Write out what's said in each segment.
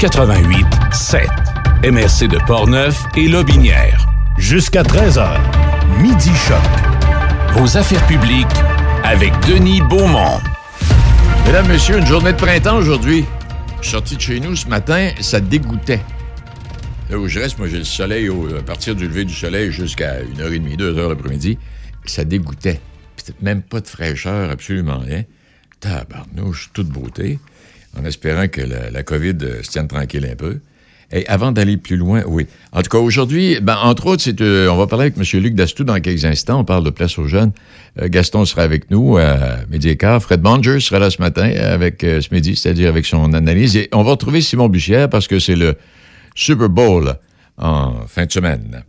88 7. MRC de Portneuf et Lobinière. Jusqu'à 13h. Midi Choc. Vos affaires publiques avec Denis Beaumont. Mesdames, Messieurs, une journée de printemps aujourd'hui. Je suis sorti de chez nous ce matin, ça dégoûtait. Là où je reste, moi, j'ai le soleil au- à partir du lever du soleil jusqu'à 1h30, 2h l'après-midi. Ça dégoûtait. Puis même pas de fraîcheur, absolument rien. Tabarnouche, toute beauté. En espérant que la, COVID euh, se tienne tranquille un peu. Et avant d'aller plus loin, oui. En tout cas, aujourd'hui, ben, entre autres, c'est, euh, on va parler avec M. Luc Dastou dans quelques instants. On parle de place aux jeunes. Euh, Gaston sera avec nous à midi et quart. Fred Bonger sera là ce matin avec euh, ce midi, c'est-à-dire avec son analyse. Et on va retrouver Simon Bussière parce que c'est le Super Bowl en fin de semaine.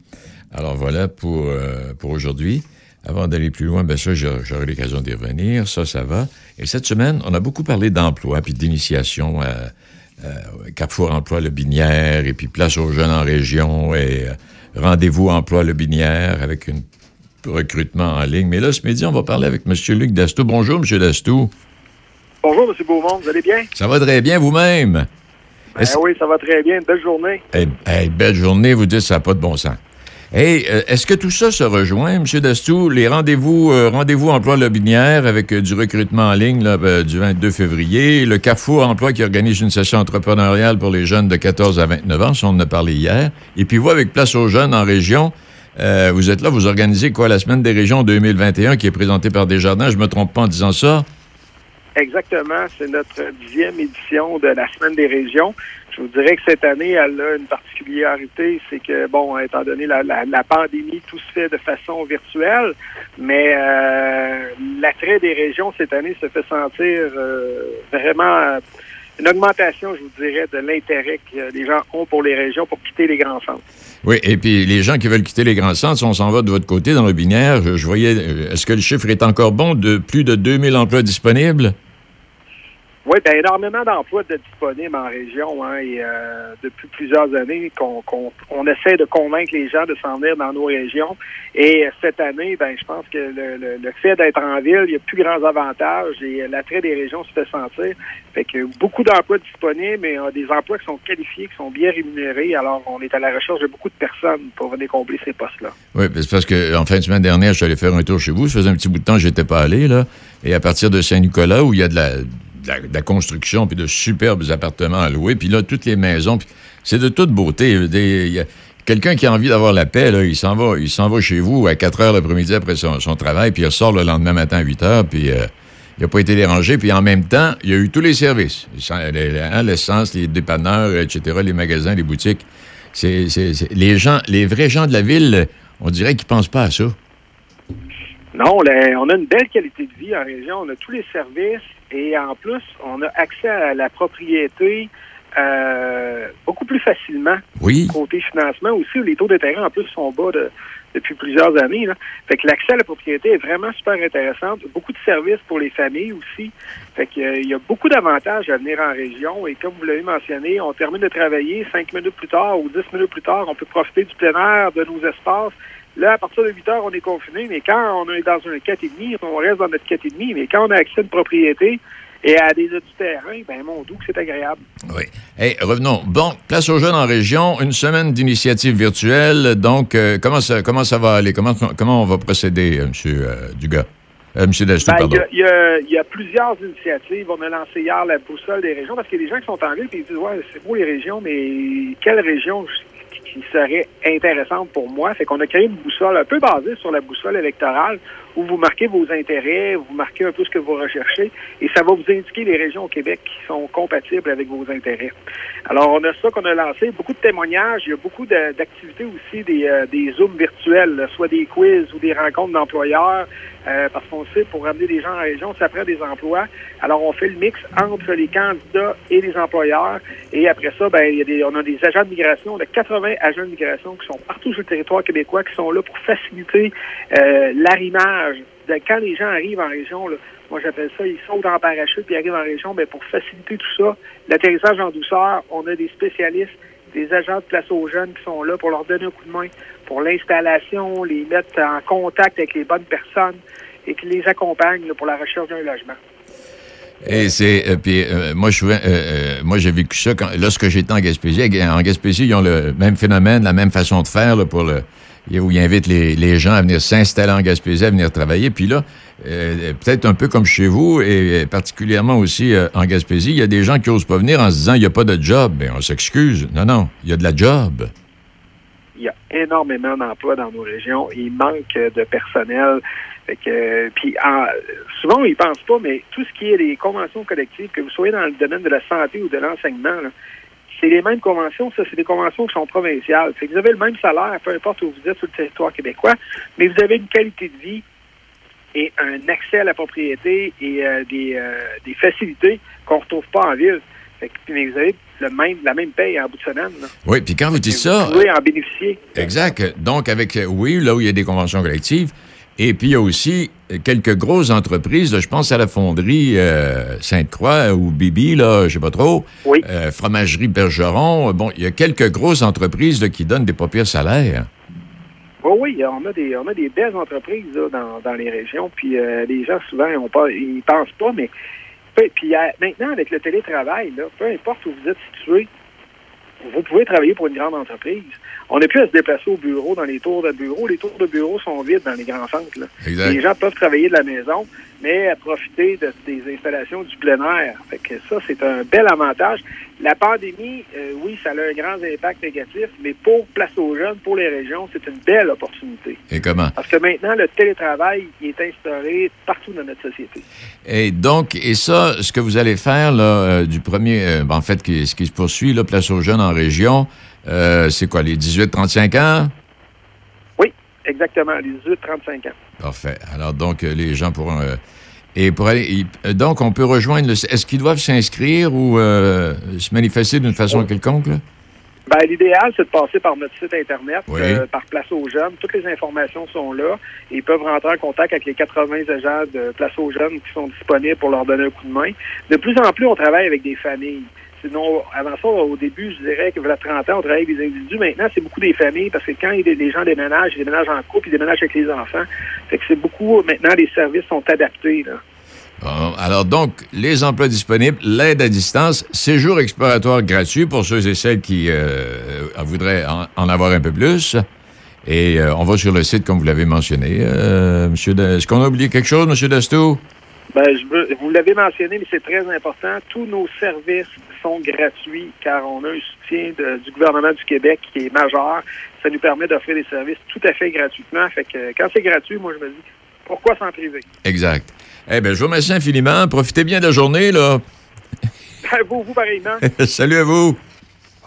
Alors voilà pour, euh, pour aujourd'hui. Avant d'aller plus loin, ben ça, j'aurai l'occasion d'y revenir. Ça, ça va. Et cette semaine, on a beaucoup parlé d'emploi puis d'initiation. euh, euh, Carrefour Emploi Le Binière et puis Place aux jeunes en région et euh, Rendez-vous Emploi Le Binière avec un recrutement en ligne. Mais là, ce midi, on va parler avec M. Luc Dastou. Bonjour, M. Dastou. Bonjour, M. Beaumont, vous allez bien? Ça va très bien vous-même? Ben oui, ça va très bien. Une belle journée. Eh, eh, belle journée, vous dites ça n'a pas de bon sens. Hey, euh, est-ce que tout ça se rejoint, M. Dastou? Les rendez-vous euh, rendez-vous emploi Lobinière avec euh, du recrutement en ligne là, du 22 février, le Carrefour Emploi qui organise une session entrepreneuriale pour les jeunes de 14 à 29 ans, ça, on en a parlé hier. Et puis vous, avec Place aux jeunes en région, vous êtes là, vous organisez quoi, la Semaine des régions 2021 qui est présentée par Desjardins, je me trompe pas en disant ça? Exactement. C'est notre dixième édition de la Semaine des régions. Je vous dirais que cette année, elle a une particularité, c'est que, bon, étant donné la, la, la pandémie, tout se fait de façon virtuelle, mais euh, l'attrait des régions cette année se fait sentir euh, vraiment une augmentation, je vous dirais, de l'intérêt que les gens ont pour les régions pour quitter les grands centres. Oui, et puis les gens qui veulent quitter les grands centres, on s'en va de votre côté dans le binaire, je, je voyais, euh, est-ce que le chiffre est encore bon de plus de 2000 emplois disponibles? Oui, bien, énormément d'emplois de disponibles en région. Hein, et euh, depuis plusieurs années qu'on qu'on on essaie de convaincre les gens de s'en venir dans nos régions. Et cette année, ben, je pense que le, le, le fait d'être en ville, il y a plus grands avantages et l'attrait des régions se fait sentir. Fait que beaucoup d'emplois disponibles et euh, des emplois qui sont qualifiés, qui sont bien rémunérés. Alors, on est à la recherche de beaucoup de personnes pour venir combler ces postes-là. Oui, c'est parce que en fin de semaine dernière, je suis allé faire un tour chez vous. Ça faisait un petit bout de temps que j'étais pas allé, là. Et à partir de Saint-Nicolas, où il y a de la, de la, construction, puis de superbes appartements à louer, puis là, toutes les maisons, c'est de toute beauté. Quelqu'un qui a envie d'avoir la paix, il s'en va, il s'en va chez vous à 4 heures l'après-midi après son, travail, puis il ressort le lendemain matin à 8 heures, puis euh, il n'a pas été dérangé, puis en même temps, il y a eu tous les services. Hein, L'essence, les dépanneurs, etc., les magasins, les boutiques. C'est, les gens, les vrais gens de la ville, on dirait qu'ils pensent pas à ça. Non, on a une belle qualité de vie en région. On a tous les services et en plus, on a accès à la propriété euh, beaucoup plus facilement. Oui. Côté financement aussi, où les taux d'intérêt en plus sont bas de- depuis plusieurs années. Là. Fait que l'accès à la propriété est vraiment super intéressant. Beaucoup de services pour les familles aussi. Fait que, euh, il y a beaucoup d'avantages à venir en région. Et comme vous l'avez mentionné, on termine de travailler cinq minutes plus tard ou dix minutes plus tard, on peut profiter du plein air, de nos espaces. Là, à partir de 8 heures, on est confiné, mais quand on est dans un 4,5, on reste dans notre 4,5. Mais quand on a accès à une propriété et à des du terrain, ben mon doux, c'est agréable. Oui. Hey, revenons. Bon, place aux jeunes en région, une semaine d'initiative virtuelle. Donc, euh, comment, ça, comment ça va aller? Comment, comment on va procéder, euh, M. euh, Dugas? Euh, M. Ben, pardon. y y il y a plusieurs initiatives. On a lancé hier la boussole des régions parce qu'il y a des gens qui sont en ville et ils disent Ouais, c'est beau les régions, mais quelle région qui- serait intéressante pour moi? Fait qu'on a créé une boussole un peu basée sur la boussole électorale où vous marquez vos intérêts, vous marquez un peu ce que vous recherchez et ça va vous indiquer les régions au Québec qui sont compatibles avec vos intérêts. Alors, on a ça qu'on a lancé, beaucoup de témoignages, il y a beaucoup d'activités aussi, des, euh, des Zooms virtuels, soit des quiz ou des rencontres d'employeurs, euh, parce qu'on sait, pour ramener des gens en région, ça prend des emplois. Alors, on fait le mix entre les candidats et les employeurs. Et après ça, ben, il y a des, on a des agents de migration, on a 80 agents de migration qui sont partout sur le territoire québécois, qui sont là pour faciliter euh, l'arrimage. Quand les gens arrivent en région, moi j'appelle ça, ils sautent en parachute puis arrivent en région, ben, pour faciliter tout ça, l'atterrissage en douceur, on a des spécialistes, des agents de place aux jeunes qui sont là pour leur donner un coup de main, pour l'installation, les mettre en contact avec les bonnes personnes et qui les accompagnent pour la recherche d'un logement. Et c'est euh, puis euh, euh, moi j'ai vécu ça lorsque j'étais en Gaspésie. En Gaspésie, ils ont le même phénomène, la même façon de faire pour le où ils invitent les, les gens à venir s'installer en Gaspésie, à venir travailler. Puis là, peut-être un peu comme chez vous et particulièrement aussi en Gaspésie, il y a des gens qui osent pas venir en se disant il n'y a pas de job. Mais on s'excuse. Non, non, il y a de la job. Il y a énormément d'emplois dans nos régions. Il manque de personnel. Fait puis souvent, ils pensent pas, mais tout ce qui est les conventions collectives, que vous soyez dans le domaine de la santé ou de l'enseignement, c'est les mêmes conventions. Ça, c'est des conventions qui sont provinciales. Fait que vous avez le même salaire, peu importe où vous êtes sur le territoire québécois, mais vous avez une qualité de vie et un accès à la propriété et euh, des, euh, des facilités qu'on ne retrouve pas en ville. Fait que, mais vous avez le même, la même paye en bout de semaine. Oui, puis quand vous dites ça... Vous pouvez en bénéficier. Exact. Donc, avec, oui, là où il y a des conventions collectives, et puis, il y a aussi quelques grosses entreprises. je pense à la fonderie euh, Sainte-Croix ou Bibi, là, je sais pas trop. Oui. Euh, fromagerie Bergeron. Bon, il y a quelques grosses entreprises qui donnent des pas pires salaires. Oui, oui, on a des, on a des belles entreprises dans, les régions. Puis euh, les gens, souvent, ils, pas, ils pensent pas, mais puis maintenant, avec le télétravail, là, peu importe où vous êtes situé, vous pouvez travailler pour une grande entreprise. On n'est plus à se déplacer au bureau, dans les tours de bureau. Les tours de bureau sont vides dans les grands centres. Les gens peuvent travailler de la maison, mais à profiter de, des installations du plein air. Fait que ça, c'est un bel avantage. La pandémie, euh, oui, ça a un grand impact négatif, mais pour Place aux jeunes, pour les régions, c'est une belle opportunité. Et comment? Parce que maintenant, le télétravail est instauré partout dans notre société. Et donc, et ça, ce que vous allez faire là, euh, du premier, euh, ben, en fait, ce qui se poursuit, là, Place aux jeunes en région, c'est quoi, les 18-35 ans? Oui, exactement, les 18-35 ans. Parfait. Alors, donc, les gens pourront et pour aller, donc, on peut rejoindre le. Est-ce qu'ils doivent s'inscrire ou euh, se manifester d'une façon quelconque? Ben, l'idéal, c'est de passer par notre site Internet, euh, par Place aux Jeunes. Toutes les informations sont là. ils peuvent rentrer en contact avec les 80 agents de Place aux Jeunes qui sont disponibles pour leur donner un coup de main. De plus en plus, on travaille avec des familles. Sinon, avant ça, au début, je dirais que voilà 30 ans, on travaillait avec des individus. Maintenant, c'est beaucoup des familles parce que quand les gens déménagent, ils déménagent en couple, ils déménagent avec les enfants. Fait que c'est beaucoup, maintenant, les services sont adaptés. alors donc, les emplois disponibles, l'aide à distance, séjour exploratoire gratuit pour ceux et celles qui euh, voudraient en, avoir un peu plus. Et euh, on va sur le site, comme vous l'avez mentionné. Euh, monsieur, est-ce qu'on a oublié quelque chose, Monsieur Dastou? Ben, je vous l'avez mentionné, mais c'est très important. Tous nos services sont gratuits car on a un soutien du gouvernement du Québec qui est majeur. Ça nous permet d'offrir des services tout à fait gratuitement. Fait que quand c'est gratuit, moi, je me dis, pourquoi s'en priver? Exact. Eh bien, je vous remercie infiniment. Profitez bien de la journée, là. vous, vous, pareillement. Salut à vous.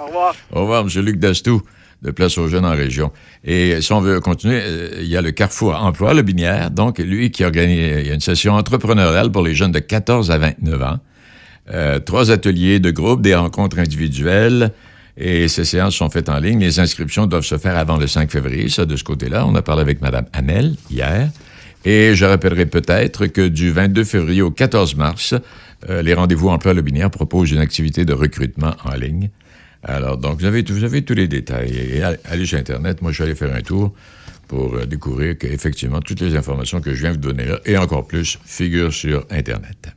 Au revoir. Au revoir, M. Luc Dastou de Place aux Jeunes en région. Et si on veut continuer, euh, il y a le Carrefour Emploi, le Binière, donc lui qui organise il y a une session entrepreneuriale pour les jeunes de 14 à 29 ans. Euh, trois ateliers de groupe, des rencontres individuelles, et ces séances sont faites en ligne. Les inscriptions doivent se faire avant le 5 février, ça de ce côté-là. On a parlé avec Mme Hamel hier. Et je rappellerai peut-être que du 22 février au 14 mars, euh, les rendez-vous emploi Le Binière proposent une activité de recrutement en ligne. Alors, donc, vous avez, vous avez tous les détails. Allez sur Internet. Moi, je suis allé faire un tour pour euh, découvrir qu'effectivement, toutes les informations que je viens de vous donner là, et encore plus, figurent sur Internet.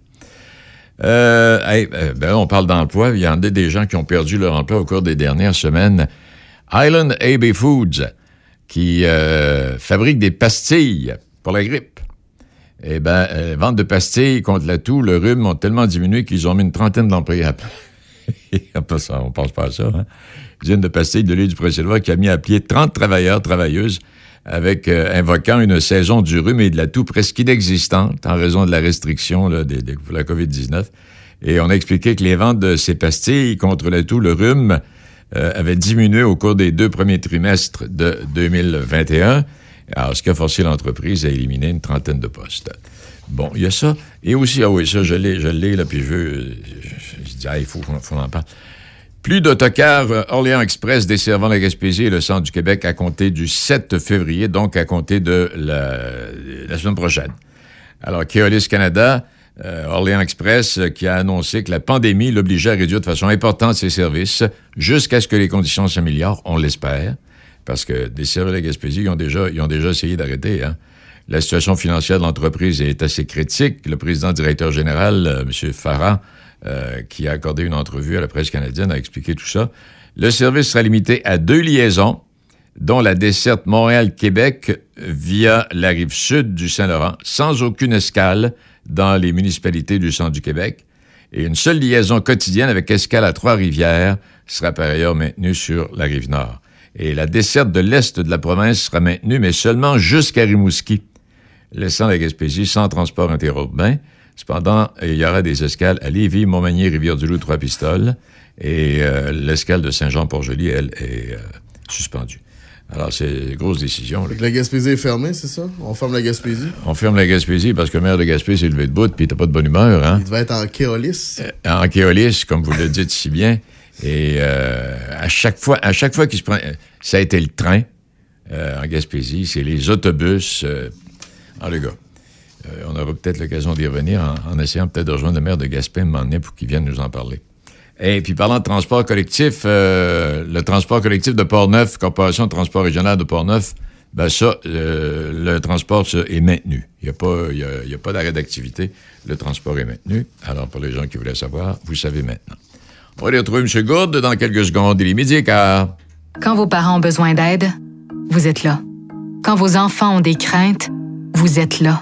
Euh, euh, ben, on parle d'emploi. Il y en a des gens qui ont perdu leur emploi au cours des dernières semaines. Island AB Foods, qui fabrique des pastilles pour la grippe. Eh bien, vente de pastilles contre la toux, le rhume ont tellement diminué qu'ils ont mis une trentaine d'employés à on pense pas à ça. Hein? Usine de pastilles de l'île du Prince-Édouard qui a mis à pied 30 travailleurs, travailleuses, avec euh, invoquant une saison du rhume et de la toux presque inexistante en raison de la restriction de, la COVID-19. Et on a expliqué que les ventes de ces pastilles contre la toux, le rhume, euh, avaient diminué au cours des deux premiers trimestres de 2021. Alors, ce qui a forcé l'entreprise à éliminer une trentaine de postes. Bon, il y a ça. Et aussi, ah oui, ça, je l'ai, je l'ai, là, puis je veux. Je, dis, ah, il faut qu'on en parle. Plus d'autocars euh, Orléans Express desservant la Gaspésie et le centre du Québec à compter du 7 février, donc à compter de la, semaine prochaine. Alors, Keolis Canada, euh, Orléans Express, euh, qui a annoncé que la pandémie l'obligeait à réduire de façon importante ses services jusqu'à ce que les conditions s'améliorent, on l'espère, parce que desservir la Gaspésie, ils ont déjà, ils ont déjà essayé d'arrêter, hein. La situation financière de l'entreprise est assez critique. Le président directeur général, M. Farah, euh, qui a accordé une entrevue à la presse canadienne, a expliqué tout ça. Le service sera limité à deux liaisons, dont la desserte Montréal-Québec via la rive sud du Saint-Laurent, sans aucune escale dans les municipalités du centre du Québec. Et une seule liaison quotidienne avec escale à Trois-Rivières sera par ailleurs maintenue sur la rive nord. Et la desserte de l'est de la province sera maintenue, mais seulement jusqu'à Rimouski, laissant la Gaspésie sans transport interurbain. Cependant, il y aura des escales à Lévis, Montmagny, Rivière-du-Loup, Trois-Pistoles, et euh, l'escale de Saint-Jean-Port-Joli, elle, est euh, suspendue. Alors, c'est une grosse décision. Là. La Gaspésie est fermée, c'est ça? On ferme la Gaspésie? On ferme la Gaspésie parce que le maire de Gaspé s'est levé de bout puis t'as pas de bonne humeur. Hein? Il devait être en kéolis. Euh, en kéolis, comme vous le dites si bien. Et à chaque fois, à chaque fois qu'il se prend... Ça a été le train en Gaspésie, c'est les autobus. Ah, les gars, euh, on aura peut-être l'occasion d'y revenir en, essayant peut-être de rejoindre le maire de Gaspé un moment pour qu'il vienne nous en parler. Et puis parlant de transport collectif, euh, le transport collectif de Port-Neuf, Corporation de transport régional de Port-Neuf, ben ça, euh, le transport est maintenu. Il n'y a pas, y y a pas d'arrêt d'activité. Le transport est maintenu. Alors, pour les gens qui voulaient savoir, vous savez maintenant. On va aller retrouver M. Gourde dans quelques secondes. Il est midi quart. Quand vos parents ont besoin d'aide, vous êtes là. Quand vos enfants ont des craintes, vous êtes là.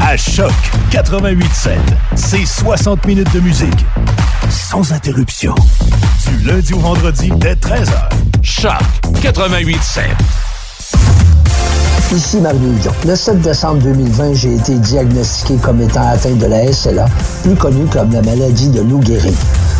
À Choc 88.7. C'est 60 minutes de musique. Sans interruption. Du lundi au vendredi dès 13h. Choc 88.7. Ici Mario Dion. Le 7 décembre 2020, j'ai été diagnostiqué comme étant atteint de la SLA, plus connue comme la maladie de Lou Gehrig,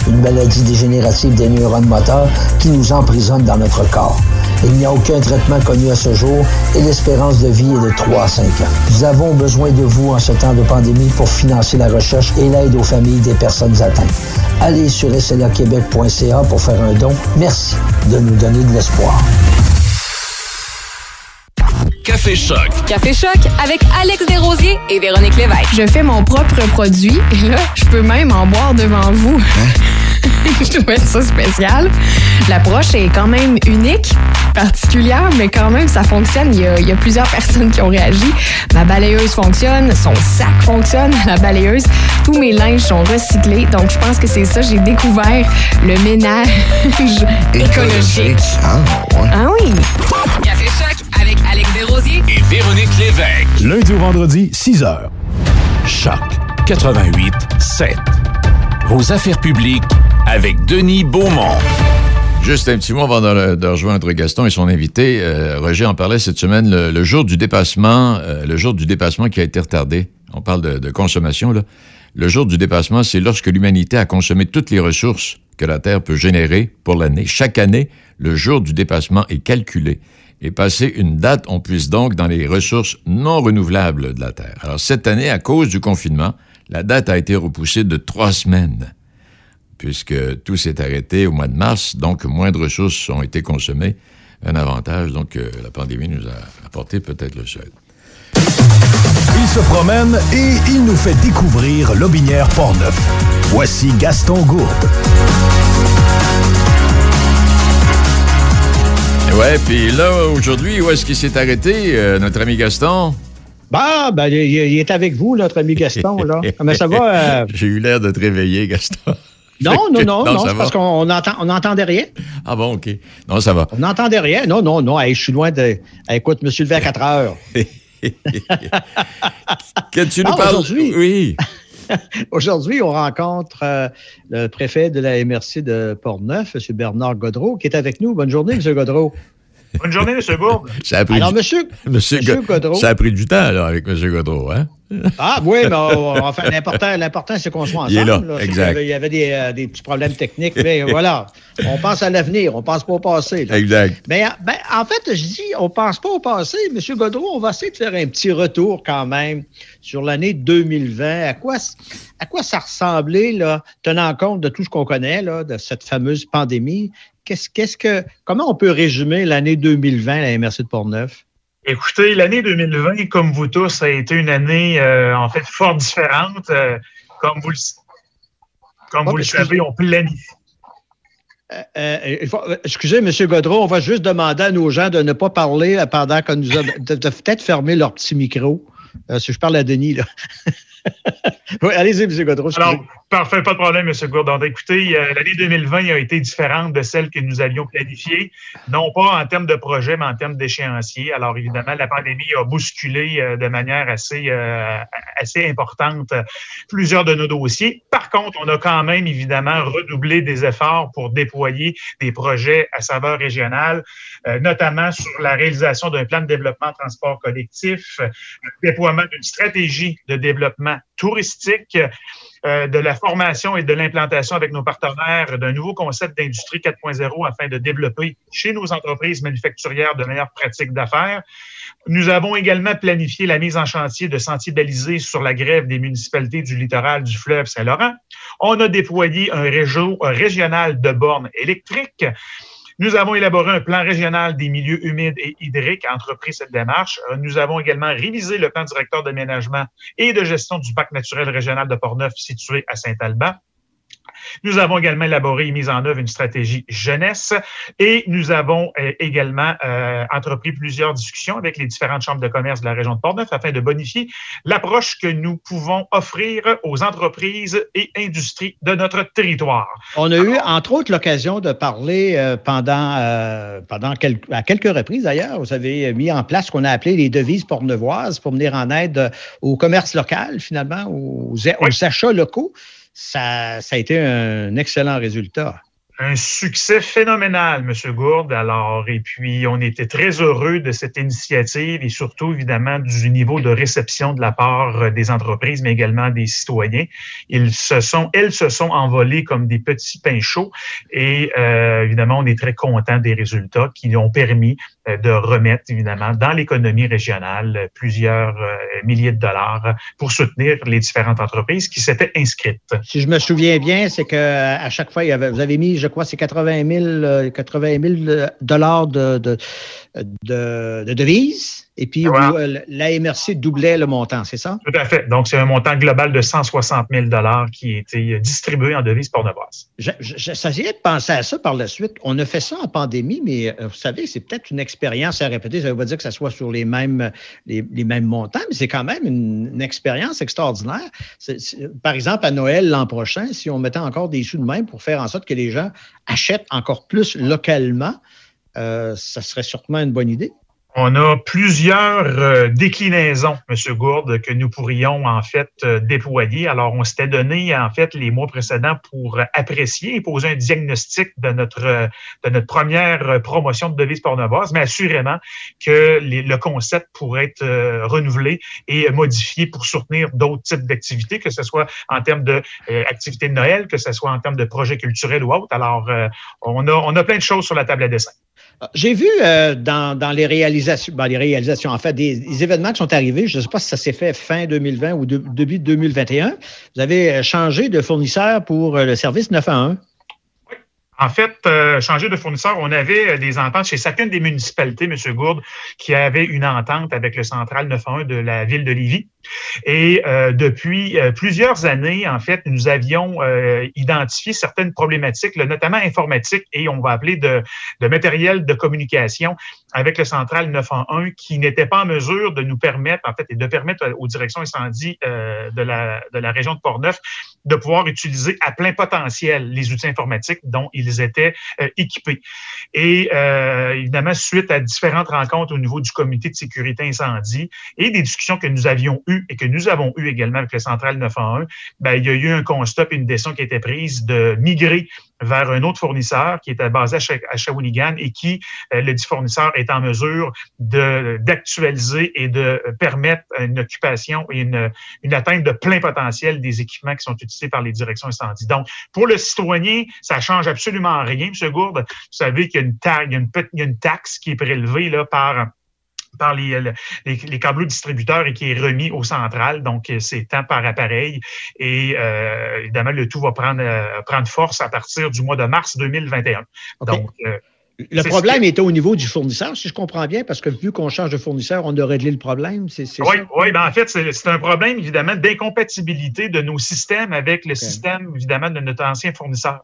une maladie dégénérative des neurones moteurs qui nous emprisonne dans notre corps. Il n'y a aucun traitement connu à ce jour et l'espérance de vie est de 3 à 5 ans. Nous avons besoin de vous en ce temps de pandémie pour financer la recherche et l'aide aux familles des personnes atteintes. Allez sur slaquebec.ca pour faire un don. Merci de nous donner de l'espoir. Café Choc. Café Choc avec Alex Desrosiers et Véronique Lévesque. Je fais mon propre produit et là, je peux même en boire devant vous. je trouvais ça spécial. L'approche est quand même unique, particulière, mais quand même, ça fonctionne. Il y, a, il y a plusieurs personnes qui ont réagi. Ma balayeuse fonctionne, son sac fonctionne, la balayeuse. Tous mes linges sont recyclés. Donc, je pense que c'est ça. J'ai découvert le ménage écologique. Ah, ouais. Ah oui! Café Choc avec Alex Desrosiers. Et Véronique Lévesque. Lundi au vendredi, 6h. Choc 88.7. Vos affaires publiques avec Denis Beaumont. Juste un petit mot avant de, rejoindre Gaston et son invité. Euh, Roger en parlait cette semaine, le, jour du dépassement, euh, le jour du dépassement qui a été retardé. On parle de, de consommation, là. Le jour du dépassement, c'est lorsque l'humanité a consommé toutes les ressources que la Terre peut générer pour l'année. Chaque année, le jour du dépassement est calculé. Et passé une date, on puisse donc dans les ressources non renouvelables de la Terre. Alors cette année, à cause du confinement, la date a été repoussée de trois semaines puisque tout s'est arrêté au mois de mars, donc moins de ressources ont été consommées. Un avantage, donc, euh, la pandémie nous a apporté peut-être le seul. Il se promène et il nous fait découvrir Lobinière Portneuf. Voici Gaston Gourde. Ouais, puis là, aujourd'hui, où est-ce qu'il s'est arrêté, euh, notre ami Gaston? Bah, ben, il, il est avec vous, notre ami Gaston, là. Comment ça va? euh? J'ai eu l'air de te réveiller, Gaston. Non, non, non, non, c'est parce qu'on entend, on n'entendait rien. Ah bon, OK. Non, ça va. On n'entendait rien. Non, non, non. Hey, je suis loin de. Hey, écoute, monsieur levé à 4 heures. que tu nous parles... aujourd'hui? Oui. Aujourd'hui, on rencontre euh, le préfet de la MRC de Portneuf, M. Bernard Godreau, qui est avec nous. Bonne journée, M. Godreau. Bonne journée, M. Gourde. Ça a pris Alors, du- monsieur, Monsieur monsieur Go- Godreau. Ça a pris du temps, là, avec M. Godreau, hein? Ah oui, mais on- enfin, l'important, l'important, c'est qu'on soit ensemble. Il est là, exact. Il y avait des, euh, des petits problèmes techniques, mais voilà. On pense à l'avenir, on pense pas au passé. là. Exact. Mais ben, en fait, je dis, on pense pas au passé. Monsieur Godreau, on va essayer de faire un petit retour quand même sur l'année 2020. À quoi, à quoi ça ressemblait, là, tenant compte de tout ce qu'on connaît, là, de cette fameuse pandémie? Qu'est-ce, qu'est-ce que, comment on peut résumer l'année 2020 à la MRC de Portneuf? Écoutez, l'année 2020, comme vous tous, a été une année, euh, en fait, fort différente. Euh, comme vous le, comme Oh, vous le savez, on planifie. Euh, excusez, M. Godreau, on va juste demander à nos gens de ne pas parler pendant qu'on nous a. de, de peut-être fermer leur petit micro. Euh, si je parle à Denis, là. allez-y, M. Godreau. Alors, parfait, pas de problème, M. Gourdon. Écoutez, euh, l'année 2020 a été différente de celle que nous avions planifiée, non pas en termes de projet, mais en termes d'échéancier. Alors, évidemment, la pandémie a bousculé euh, de manière assez, assez importante plusieurs de nos dossiers. Par contre, on a quand même, évidemment, redoublé des efforts pour déployer des projets à saveur régionale, notamment sur la réalisation d'un plan de développement transport collectif, euh, le déploiement d'une stratégie de développement touristique, euh, de la formation et de l'implantation avec nos partenaires d'un nouveau concept d'industrie 4.0 afin de développer chez nos entreprises manufacturières de meilleures pratiques d'affaires. Nous avons également planifié la mise en chantier de sentiers balisés sur la grève des municipalités du littoral du fleuve Saint-Laurent. On a déployé un réseau régional de bornes électriques. Nous avons élaboré un plan régional des milieux humides et hydriques, entrepris cette démarche. Euh, Nous avons également révisé le plan directeur d'aménagement et de gestion du parc naturel régional de Portneuf situé à Saint-Alban. Nous avons également élaboré et mis en œuvre une stratégie jeunesse et nous avons euh, également euh, entrepris plusieurs discussions avec les différentes chambres de commerce de la région de Portneuf afin de bonifier l'approche que nous pouvons offrir aux entreprises et industries de notre territoire. On a eu, entre autres, l'occasion de parler euh, pendant, euh, pendant quel- à quelques reprises d'ailleurs. Vous avez mis en place ce qu'on a appelé les devises portneuvoises pour venir en aide au commerce local, finalement, aux, aux achats locaux. Ça, a été un excellent résultat. un succès phénoménal, M. Gourde. Alors, et puis, on était très heureux de cette initiative et surtout, évidemment, du niveau de réception de la part des entreprises, mais également des citoyens. Ils se sont, elles se sont envolées comme des petits pains et, euh, évidemment, on est très content des résultats qui ont permis de remettre, évidemment, dans l'économie régionale euh, plusieurs euh, milliers de dollars pour soutenir les différentes entreprises qui s'étaient inscrites. Si je me souviens bien, c'est que à chaque fois, il y avait, vous avez mis, je crois, c'est 80 000, euh, 80 000 dollars de, de, de, de devises. Et puis, Ouais. vous, euh, la MRC doublait le montant, c'est ça? Tout à fait. Donc, c'est un montant global de 160 000 qui a été distribué en devises. Je- je- J'essayais de penser à ça par la suite. On a fait ça en pandémie, mais euh, vous savez, c'est peut-être une expérience à répéter. Ça ne veut pas dire que ça soit sur les mêmes, les, les mêmes montants, mais c'est quand même une, une expérience extraordinaire. Par exemple, à Noël l'an prochain, si on mettait encore des sous de même pour faire en sorte que les gens achètent encore plus localement, euh, ça serait sûrement une bonne idée. On a plusieurs euh, déclinaisons, M. Gourde, que nous pourrions en fait euh, déployer. Alors, on s'était donné en fait les mois précédents pour apprécier et poser un diagnostic de notre euh, de notre première promotion de devises pornevoises, mais assurément que les- le concept pourrait être euh, renouvelé et modifié pour soutenir d'autres types d'activités, que ce soit en termes de euh, activités de Noël, que ce soit en termes de projets culturels ou autres. Alors, euh, on a on a plein de choses sur la table à dessin. J'ai vu euh, dans, dans les réalisations, ben, les réalisations, en fait, des, événements qui sont arrivés. Je ne sais pas si ça s'est fait fin 2020 ou début 2021. Vous avez euh, changé de fournisseur pour euh, le service 911. En fait, euh, changer de fournisseur, on avait euh, des ententes chez chacune des municipalités, M. Gourde, qui avait une entente avec le central 911 de la ville de Lévis. Et euh, depuis plusieurs années, en fait, nous avions identifié certaines problématiques, notamment informatiques et on va appeler de, matériel de communication avec le central 911 qui n'était pas en mesure de nous permettre, en fait, et de permettre aux directions incendies de, la, de la région de Portneuf de pouvoir utiliser à plein potentiel les outils informatiques dont ils étaient euh, équipés. Et euh, évidemment, suite à différentes rencontres au niveau du comité de sécurité incendie et des discussions que nous avions eues et que nous avons eues également avec le central 911, ben, il y a eu un constat et une décision qui a été prise de migrer vers un autre fournisseur qui était basé à, Sha- à Shawinigan et qui, euh, le dit fournisseur, est en mesure d'actualiser et de permettre une occupation et une, une atteinte de plein potentiel des équipements qui sont utilisés par les directions incendies. Donc, pour le citoyen, ça change absolument rien, M. Gourde. Vous savez qu'il y une, y a une taxe qui est prélevée là, par par les, les, les câbleaux distributeurs et qui est remis au central. Donc, euh, c'est temps par appareil. Et euh, évidemment, le tout va prendre, euh, prendre force à partir du mois de mars 2021. Donc, euh, Le problème était au niveau du fournisseur, si je comprends bien, parce que vu qu'on change de fournisseur, on a réglé le problème. Oui, ça? oui, ben en fait, c'est c'est un problème, évidemment, d'incompatibilité de nos systèmes avec le système, évidemment, de notre ancien fournisseur.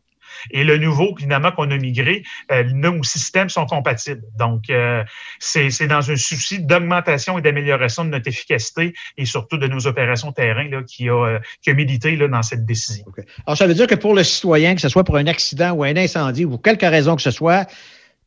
Et le nouveau, évidemment, qu'on a migré, euh, nos systèmes sont compatibles. Donc, euh, c'est dans un souci d'augmentation et d'amélioration de notre efficacité et surtout de nos opérations terrain là, qui, a, euh, qui a milité là, dans cette décision. Alors, ça veut dire que pour le citoyen, que ce soit pour un accident ou un incendie ou pour quelque raison que ce soit,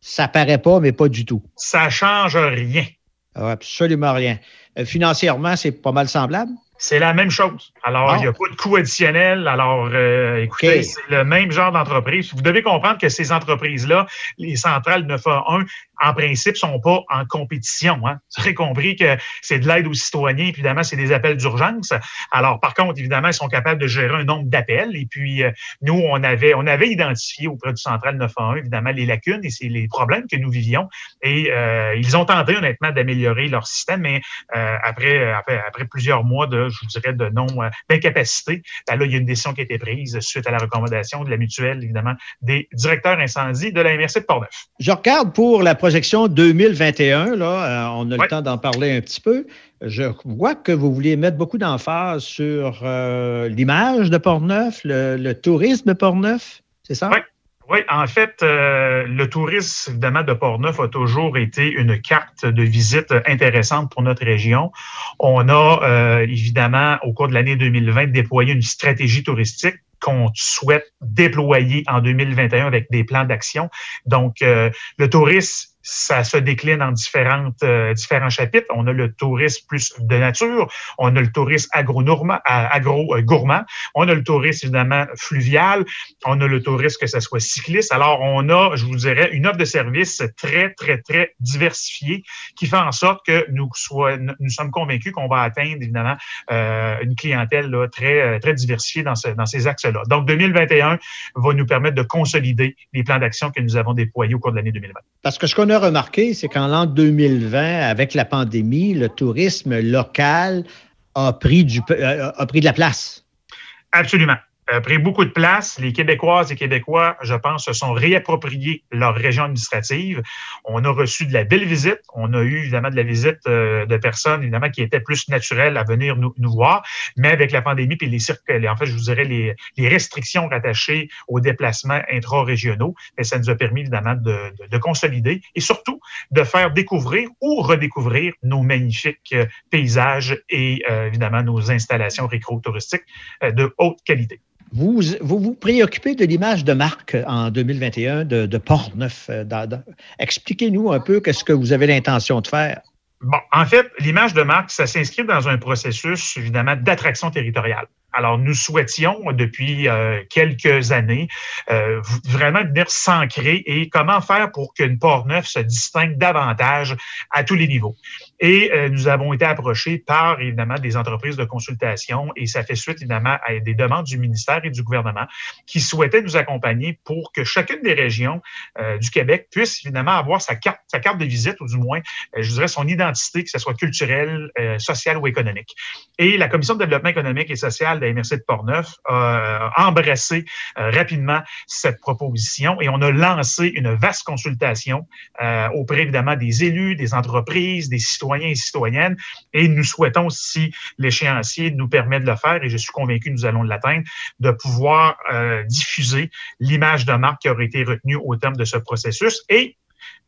ça paraît pas, mais pas du tout. Ça change rien. Ah, Absolument rien. Financièrement, c'est pas mal semblable? C'est la même chose. Alors, Ah. il n'y a pas de coût additionnel. Alors, euh, écoutez, c'est le même genre d'entreprise. Vous devez comprendre que ces entreprises-là, les centrales 911, en principe, sont pas en compétition. Hein. Vous aurez compris que c'est de l'aide aux citoyens, évidemment, c'est des appels d'urgence. Alors, par contre, évidemment, ils sont capables de gérer un nombre d'appels. Et puis, euh, nous, on avait, on avait identifié auprès du central 911, évidemment, les lacunes et c'est les problèmes que nous vivions. Et euh, ils ont tenté, honnêtement, d'améliorer leur système, mais euh, après, après, après plusieurs mois de, je vous dirais, de non euh, d'incapacité, ben là, il y a une décision qui a été prise suite à la recommandation de la mutuelle, évidemment, des directeurs incendies de la MRC de Portneuf. Je regarde pour la projection 2021, là, euh, on a Ouais. le temps d'en parler un petit peu. Je vois que vous vouliez mettre beaucoup d'emphase sur euh, l'image de Portneuf, le, le tourisme de Portneuf, c'est ça? Oui. Oui, en fait, euh, le tourisme, évidemment, de Portneuf a toujours été une carte de visite intéressante pour notre région. On a, euh, évidemment, au cours de l'année 2020, déployé une stratégie touristique qu'on souhaite déployer en 2021 avec des plans d'action. Donc, euh, le tourisme, ça se décline en différentes, euh, différents chapitres. On a le tourisme plus de nature, on a le tourisme agro-gourmand, agro, euh, on a le tourisme évidemment fluvial, on a le tourisme que ce soit cycliste. Alors, on a, je vous dirais, une offre de services très, très, très diversifiée qui fait en sorte que nous, soit, nous sommes convaincus qu'on va atteindre évidemment euh, une clientèle là, très, euh, très diversifiée dans, ce, dans ces axes-là. Donc, 2021 va nous permettre de consolider les plans d'action que nous avons déployés au cours de l'année 2020. Parce que a remarqué, c'est qu'en l'an 2020, avec la pandémie, le tourisme local a euh, a pris de la place. Absolument. A pris beaucoup de place. Les Québécoises et Québécois, je pense, se sont réappropriés leur région administrative. On a reçu de la belle visite. On a eu évidemment de la visite euh, de personnes, évidemment, qui étaient plus naturelles à venir nous, nous voir. Mais avec la pandémie puis les circuits, en fait, je vous dirais les, les restrictions rattachées aux déplacements intra-régionaux, ça nous a permis évidemment de, de, de, consolider et surtout de faire découvrir ou redécouvrir nos magnifiques euh, paysages et euh, évidemment nos installations récro-touristiques euh, de haute qualité. Vous, vous vous préoccupez de l'image de marque en 2021 de, de Portneuf. Expliquez-nous un peu qu'est-ce que vous avez l'intention de faire. Bon, en fait, l'image de marque, ça s'inscrit dans un processus, évidemment, d'attraction territoriale. Alors, nous souhaitions depuis euh, quelques années euh, vraiment venir s'ancrer et comment faire pour qu'une Port-Neuf se distingue davantage à tous les niveaux. Et euh, nous avons été approchés par, évidemment, des entreprises de consultation et ça fait suite, évidemment, à des demandes du ministère et du gouvernement qui souhaitaient nous accompagner pour que chacune des régions euh, du Québec puisse, évidemment, avoir sa carte, sa carte de visite ou du moins, euh, je dirais, son identité, que ce soit culturelle, euh, sociale ou économique. Et la Commission de développement économique et social la MRC de Portneuf a embrassé euh, rapidement cette proposition et on a lancé une vaste consultation euh, auprès, évidemment, des élus, des entreprises, des citoyens et citoyennes. Et nous souhaitons, si l'échéancier nous permet de le faire, et je suis convaincu que nous allons l'atteindre, de pouvoir euh, diffuser l'image de marque qui aurait été retenue au terme de ce processus. Et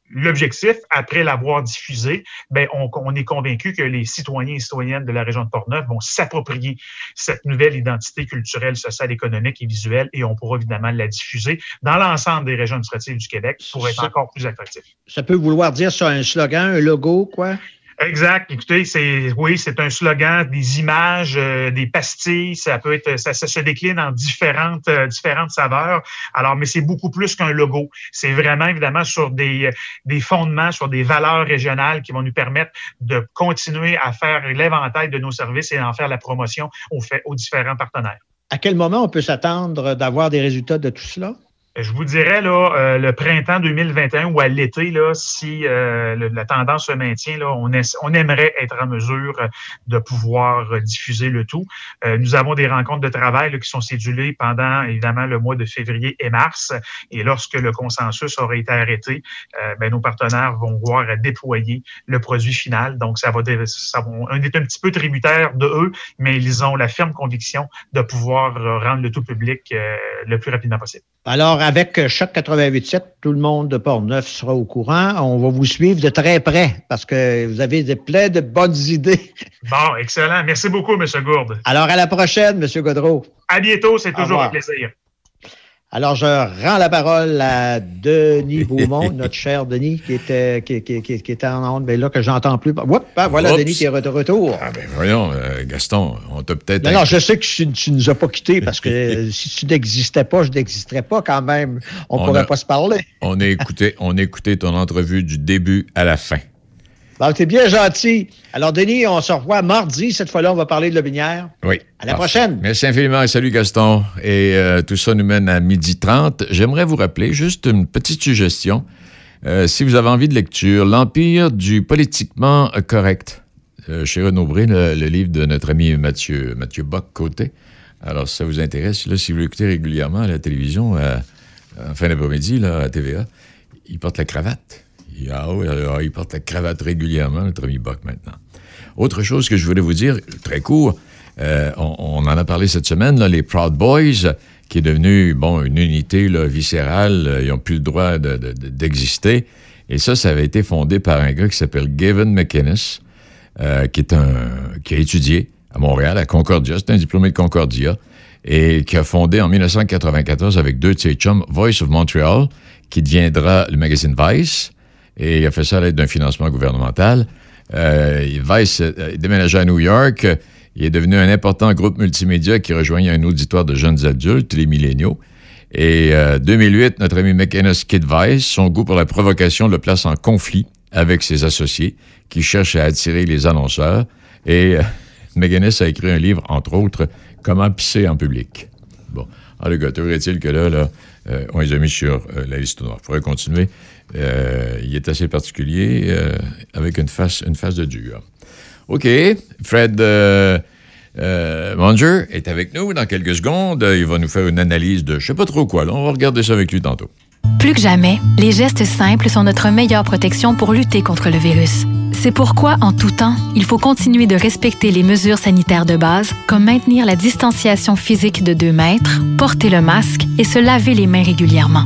L'objectif, après l'avoir diffusé, ben, on, on, est convaincu que les citoyens et citoyennes de la région de Portneuf vont s'approprier cette nouvelle identité culturelle, sociale, économique et visuelle et on pourra évidemment la diffuser dans l'ensemble des régions administratives du Québec pour être ça, encore plus attractif. Ça peut vouloir dire ça un slogan, un logo, quoi? Exact. Écoutez, c'est oui, c'est un slogan, des images, euh, des pastilles. Ça peut être, ça, ça se décline en différentes euh, différentes saveurs. Alors, mais c'est beaucoup plus qu'un logo. C'est vraiment évidemment sur des des fondements, sur des valeurs régionales qui vont nous permettre de continuer à faire l'éventail de nos services et d'en faire la promotion aux, aux différents partenaires. À quel moment on peut s'attendre d'avoir des résultats de tout cela? Je vous dirais là, euh, le printemps 2021 ou à l'été, là, si euh, la tendance se maintient, là, on, es- on aimerait être en mesure euh, de pouvoir euh, diffuser le tout. Euh, nous avons des rencontres de travail là, qui sont cédulées pendant évidemment le mois de février et mars. Et lorsque le consensus aura été arrêté, euh, ben, nos partenaires vont voir à déployer le produit final. Donc, ça va, ça va- on est un petit peu tributaire de eux, mais ils ont la ferme conviction de pouvoir rendre le tout public le plus rapidement possible. Alors, avec Choc 88.7, tout le monde de Port-Neuf sera au courant. On va vous suivre de très près parce que vous avez des, plein de bonnes idées. Bon, excellent. Merci beaucoup, M. Gourde. Alors, à la prochaine, M. Godreau. À bientôt, c'est toujours un plaisir. Alors, je rends la parole à Denis Beaumont, notre cher Denis, qui était, qui, qui- qui- qui était en onde, mais là que j'entends plus. Oups, ah, voilà Oups. Denis qui est de retour. Ah ben voyons, euh, Gaston, on t'a peut-être... Non, non, je sais que tu, tu nous as pas quittés parce que euh, si tu n'existais pas, je n'existerais pas quand même. On On pourrait a- pas se parler. On a écouté, on a écouté ton entrevue du début à la fin. Bon, t'es bien gentil. Alors, Denis, on se revoit mardi. Cette fois-là, on va parler de la binière. Oui. À la prochaine. Merci infiniment et salut Gaston. Et euh, tout ça nous mène à midi 30. J'aimerais vous rappeler juste une petite suggestion. Euh, si vous avez envie de lecture, L'Empire du politiquement correct, euh, chez Renaud Bré, le, le livre de notre ami Mathieu, Mathieu Bock-Côté. Alors, si ça vous intéresse, là, si vous l'écoutez régulièrement à la télévision, en fin d'après-midi, là, à TVA, il porte la cravate. Il, ah il porte la cravate régulièrement, notre ami Bock, maintenant. Autre chose que je voulais vous dire, très court, euh, on, en a parlé cette semaine, les Proud Boys, qui est devenu bon une unité viscérale, euh, ils n'ont plus le droit de- de- de- d'exister. Et ça, ça avait été fondé par un gars qui s'appelle Gavin McInnes, euh, qui est un qui a étudié à Montréal, à Concordia, c'est un diplômé de Concordia, et qui a fondé en 1994 avec deux de ses chums Voice of Montreal, qui deviendra le magazine Vice, et il a fait ça à l'aide d'un financement gouvernemental. Euh, Vice euh, à New York. Il est devenu un important groupe multimédia qui rejoignait un auditoire de jeunes adultes, les milléniaux. Et euh, 2008, notre ami McInnes quitte Vice. Son goût pour la provocation le place en conflit avec ses associés qui cherchent à attirer les annonceurs. Et euh, McInnes a écrit un livre, entre autres, Comment pisser en public. Bon. En tout cas, est-il que là, là euh, on les a mis sur euh, la liste noire. Il faudrait continuer. Euh, il est assez particulier, euh, avec une face, une face de dur. OK. Fred euh, euh, Manger est avec nous dans quelques secondes. Il va nous faire une analyse de je sais pas trop quoi. On va regarder ça avec lui tantôt. Plus que jamais, les gestes simples sont notre meilleure protection pour lutter contre le virus. C'est pourquoi, en tout temps, il faut continuer de respecter les mesures sanitaires de base, comme maintenir la distanciation physique de 2 mètres, porter le masque et se laver les mains régulièrement.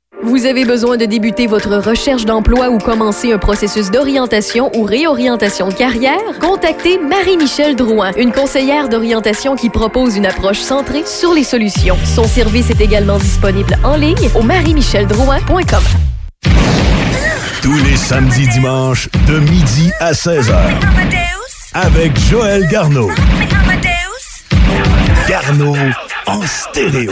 Vous avez besoin de débuter votre recherche d'emploi ou commencer un processus d'orientation ou réorientation de carrière? Contactez Marie-Michel Drouin, une conseillère d'orientation qui propose une approche centrée sur les solutions. Son service est également disponible en ligne au marie-micheldrouin.com. Tous les samedis dimanches, de midi à 16h. Avec Joël Garneau. Garneau en stéréo.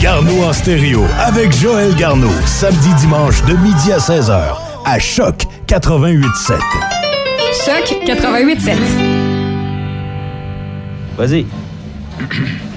Garneau en stéréo avec Joël Garneau, samedi dimanche de midi à 16h à Choc 88.7. Choc 88.7. Vas-y.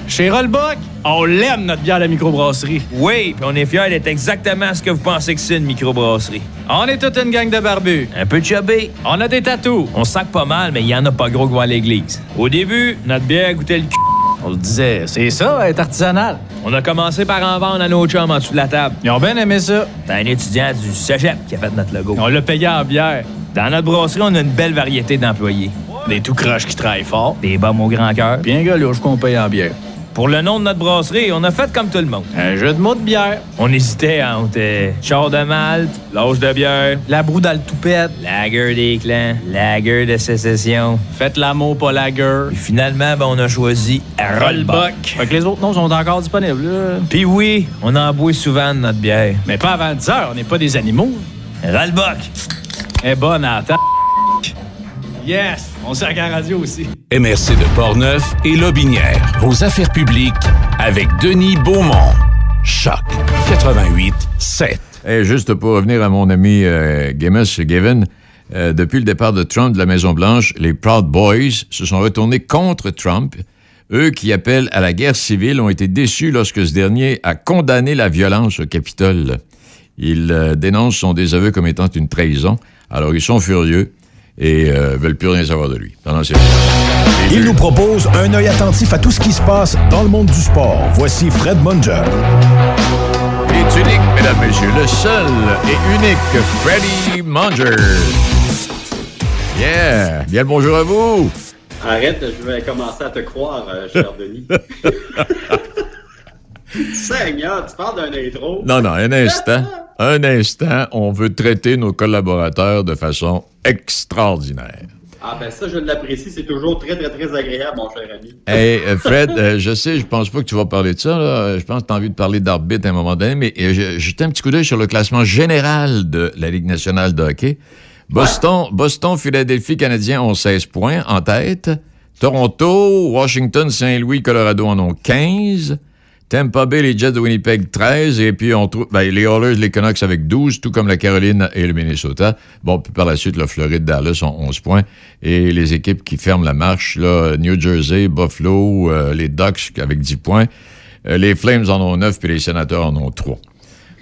Chez Rollbuck, on l'aime notre bière de microbrasserie. Oui, puis on est fiers d'être exactement ce que vous pensez que c'est une microbrasserie. On est toute une gang de barbus. Un peu chubby. On a des tatous. On sac pas mal, mais il y en a pas gros qui vont à l'église. Au début, notre bière goûtait le cul. On se disait, c'est ça, être artisanal. On a commencé par en vendre à nos chums en dessous de la table. Ils ont bien aimé ça. C'est un étudiant du cégep qui a fait notre logo. On l'a payé en bière. Dans notre brasserie, on a une belle variété d'employés. Des tout croches qui travaillent fort. Des bombes au grand cœur. Bien galouche qu'on paye en bière. Pour le nom de notre brasserie, on a fait comme tout le monde. Un jeu de mots de bière. On hésitait entre euh, char de malte, l'âge de bière, La broue dans le toupette. lager des clans, lager de sécession. Faites l'amour, pas la gueule. Puis finalement, ben, on a choisi Rollbuck. Fait que les autres noms sont encore disponibles. Puis oui, on en boit souvent de notre bière. Mais pas avant 10 heures, on n'est pas des animaux. Rollbuck. Est bonne la table. Yes! On sert à la radio aussi. MRC de Portneuf et Lobinière. Vos affaires publiques avec Denis Beaumont. Choc 88 7. Et juste pour revenir à mon ami euh, Gamus Gavin, euh, depuis le départ de Trump de la Maison-Blanche, les Proud Boys se sont retournés contre Trump. Eux qui appellent à la guerre civile ont été déçus lorsque ce dernier a condamné la violence au Capitole. Ils euh, dénoncent son désaveu comme étant une trahison. Alors ils sont furieux et euh, veulent plus rien savoir de lui. Non, non, c'est- Il nous propose un œil attentif à tout ce qui se passe dans le monde du sport. Voici Fred Munger. Il est unique, mesdames, messieurs, le seul et unique Freddie Munger. Yeah! Bien le bonjour à vous! Arrête, je vais commencer à te croire, euh, cher Denis. Seigneur, tu parles d'un intro. Non, non, un instant. Un instant, on veut traiter nos collaborateurs de façon extraordinaire. Ah ben ça, je l'apprécie, c'est toujours très, très, très agréable, mon cher ami. Hey, euh, Fred, euh, je sais, je pense pas que tu vas parler de ça. là. Je pense que tu as envie de parler d'arbitre à un moment donné, mais euh, jeter un petit coup d'œil sur le classement général de la Ligue nationale de hockey. Boston, Boston, Philadelphie, Canadiens ont 16 points en tête. Toronto, Washington, Saint-Louis, Colorado en ont 15. Tampa Bay, les Jets de Winnipeg, 13. Et puis, on trouve ben, les Oilers, les Canucks avec 12, tout comme la Caroline et le Minnesota. Bon, puis par la suite, la Floride, Dallas ont 11 points. Et les équipes qui ferment la marche, là, New Jersey, Buffalo, euh, les Ducks avec 10 points. Euh, les Flames en ont 9, puis les Sénateurs en ont 3.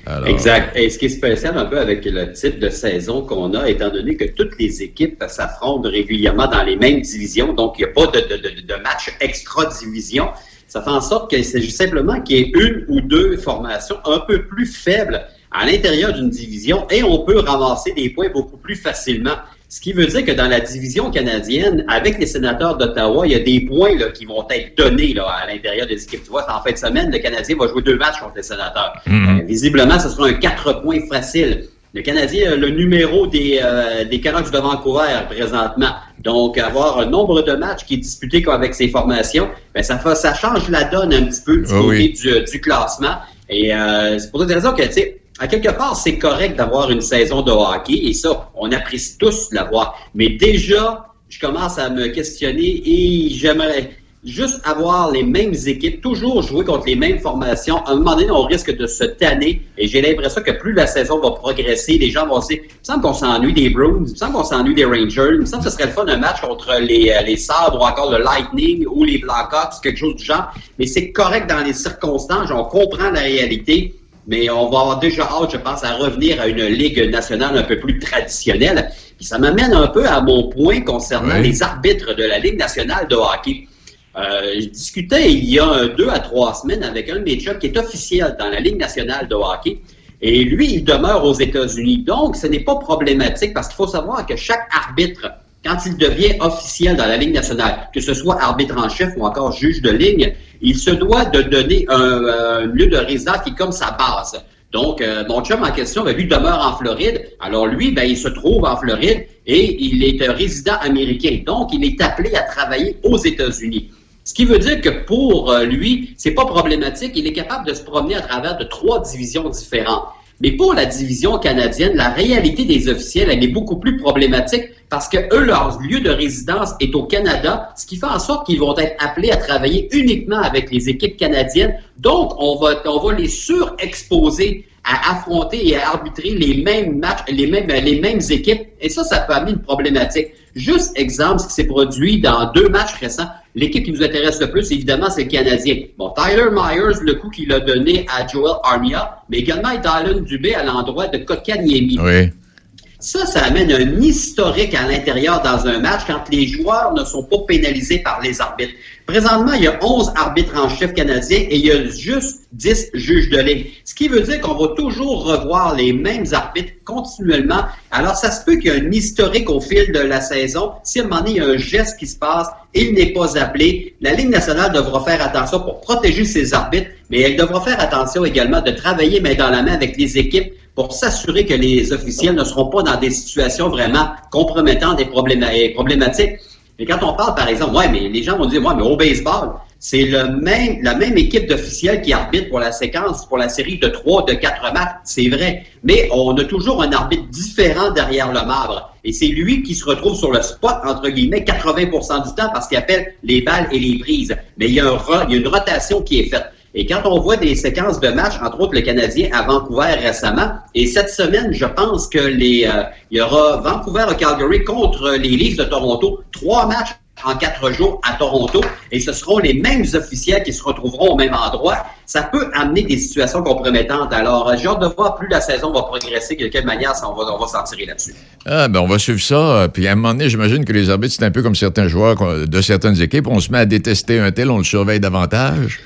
Alors, Exact. Et ce qui est spécial un peu avec le type de saison qu'on a, étant donné que toutes les équipes s'affrontent régulièrement dans les mêmes divisions, donc il n'y a pas de match extra-division, ça fait en sorte qu'il s'agit simplement qu'il y ait une ou deux formations un peu plus faibles à l'intérieur d'une division et on peut ramasser des points beaucoup plus facilement. Ce qui veut dire que dans la division canadienne, avec les sénateurs d'Ottawa, il y a des points là, qui vont être donnés là, à l'intérieur des équipes. Tu vois, en fin de semaine, le Canadien va jouer deux matchs contre les sénateurs. Mhm. Euh, visiblement, ce sera un quatre points facile. Le Canadien a le numéro des, euh, des Canucks de Vancouver présentement. Donc, avoir un nombre de matchs qui est disputé avec ces formations, ben, ça, fait, ça change la donne un petit peu du Ah côté oui. du, du classement. Et euh, c'est pour cette raison que, tu sais, à quelque part, c'est correct d'avoir une saison de hockey, et ça, on apprécie tous l'avoir. Mais déjà, je commence à me questionner et j'aimerais juste avoir les mêmes équipes, toujours jouer contre les mêmes formations. À un moment donné, on risque de se tanner et j'ai l'impression que plus la saison va progresser, les gens vont se dire, il me semble qu'on s'ennuie des Bruins, il me semble qu'on s'ennuie des Rangers, il me semble que ce serait le fun un match contre les, euh, les Sabres ou encore le Lightning ou les Blackhawks, quelque chose du genre. Mais c'est correct dans les circonstances, on comprend la réalité. Mais on va avoir déjà hâte, je pense, à revenir à une ligue nationale un peu plus traditionnelle. Puis ça m'amène un peu à mon point concernant Oui. les arbitres de la Ligue nationale de hockey. Euh, je discutais il y a deux à trois semaines avec un de mes chums qui est officiel dans la Ligue nationale de hockey. Et lui, il demeure aux États-Unis. Donc, ce n'est pas problématique parce qu'il faut savoir que chaque arbitre, quand il devient officiel dans la Ligue nationale, que ce soit arbitre en chef ou encore juge de ligne, il se doit de donner un, euh, lieu de résidence qui est comme sa base. Donc, euh, mon chum en question, ben, lui, demeure en Floride. Alors, lui, ben, il se trouve en Floride et il est un résident américain. Donc, il est appelé à travailler aux États-Unis. Ce qui veut dire que pour euh, lui, c'est pas problématique. Il est capable de se promener à travers de trois divisions différentes. Mais pour la division canadienne, la réalité des officiels, elle est beaucoup plus problématique parce que eux, leur lieu de résidence est au Canada, ce qui fait en sorte qu'ils vont être appelés à travailler uniquement avec les équipes canadiennes. Donc, on va, les surexposer à affronter et à arbitrer les mêmes matchs, les mêmes, les mêmes équipes. Et ça, ça peut amener une problématique. Juste exemple, ce qui s'est produit dans deux matchs récents. L'équipe qui nous intéresse le plus, évidemment, c'est le Canadien. Bon, Tyler Myers, le coup qu'il a donné à Joel Armia, mais également Dylan Dubé à l'endroit de Kotkaniemi. Oui. Ça, ça amène un historique à l'intérieur dans un match quand les joueurs ne sont pas pénalisés par les arbitres. Présentement, il y a 11 arbitres en chef canadiens et il y a juste 10 juges de ligne. Ce qui veut dire qu'on va toujours revoir les mêmes arbitres continuellement. Alors, ça se peut qu'il y ait un historique au fil de la saison. Si à un moment donné, il y a un geste qui se passe, il n'est pas appelé, la Ligue nationale devra faire attention pour protéger ses arbitres, mais elle devra faire attention également de travailler main dans la main avec les équipes pour s'assurer que les officiels ne seront pas dans des situations vraiment compromettantes et probléma- et problématiques. Mais quand on parle, par exemple, ouais, mais les gens vont dire, ouais, mais au baseball, c'est le même, la même équipe d'officiels qui arbitre pour la séquence, pour la série de trois, de quatre matchs. C'est vrai. Mais on a toujours un arbitre différent derrière le marbre. Et c'est lui qui se retrouve sur le spot, entre guillemets, 80% du temps parce qu'il appelle les balles et les prises. Mais il y a, un il y a une rotation qui est faite. Et quand on voit des séquences de matchs, entre autres le Canadien à Vancouver récemment, et cette semaine, je pense que les, euh, il y aura Vancouver à Calgary contre les Leafs de Toronto, trois matchs en quatre jours à Toronto, et ce seront les mêmes officiels qui se retrouveront au même endroit. Ça peut amener des situations compromettantes. Alors, euh, j'ai hâte de voir plus la saison va progresser, de quelle manière ça, on va, s'en tirer là-dessus. Ah, ben on va suivre ça. Puis à un moment donné, j'imagine que les arbitres, c'est un peu comme certains joueurs de certaines équipes. On se met à détester un tel, on le surveille davantage.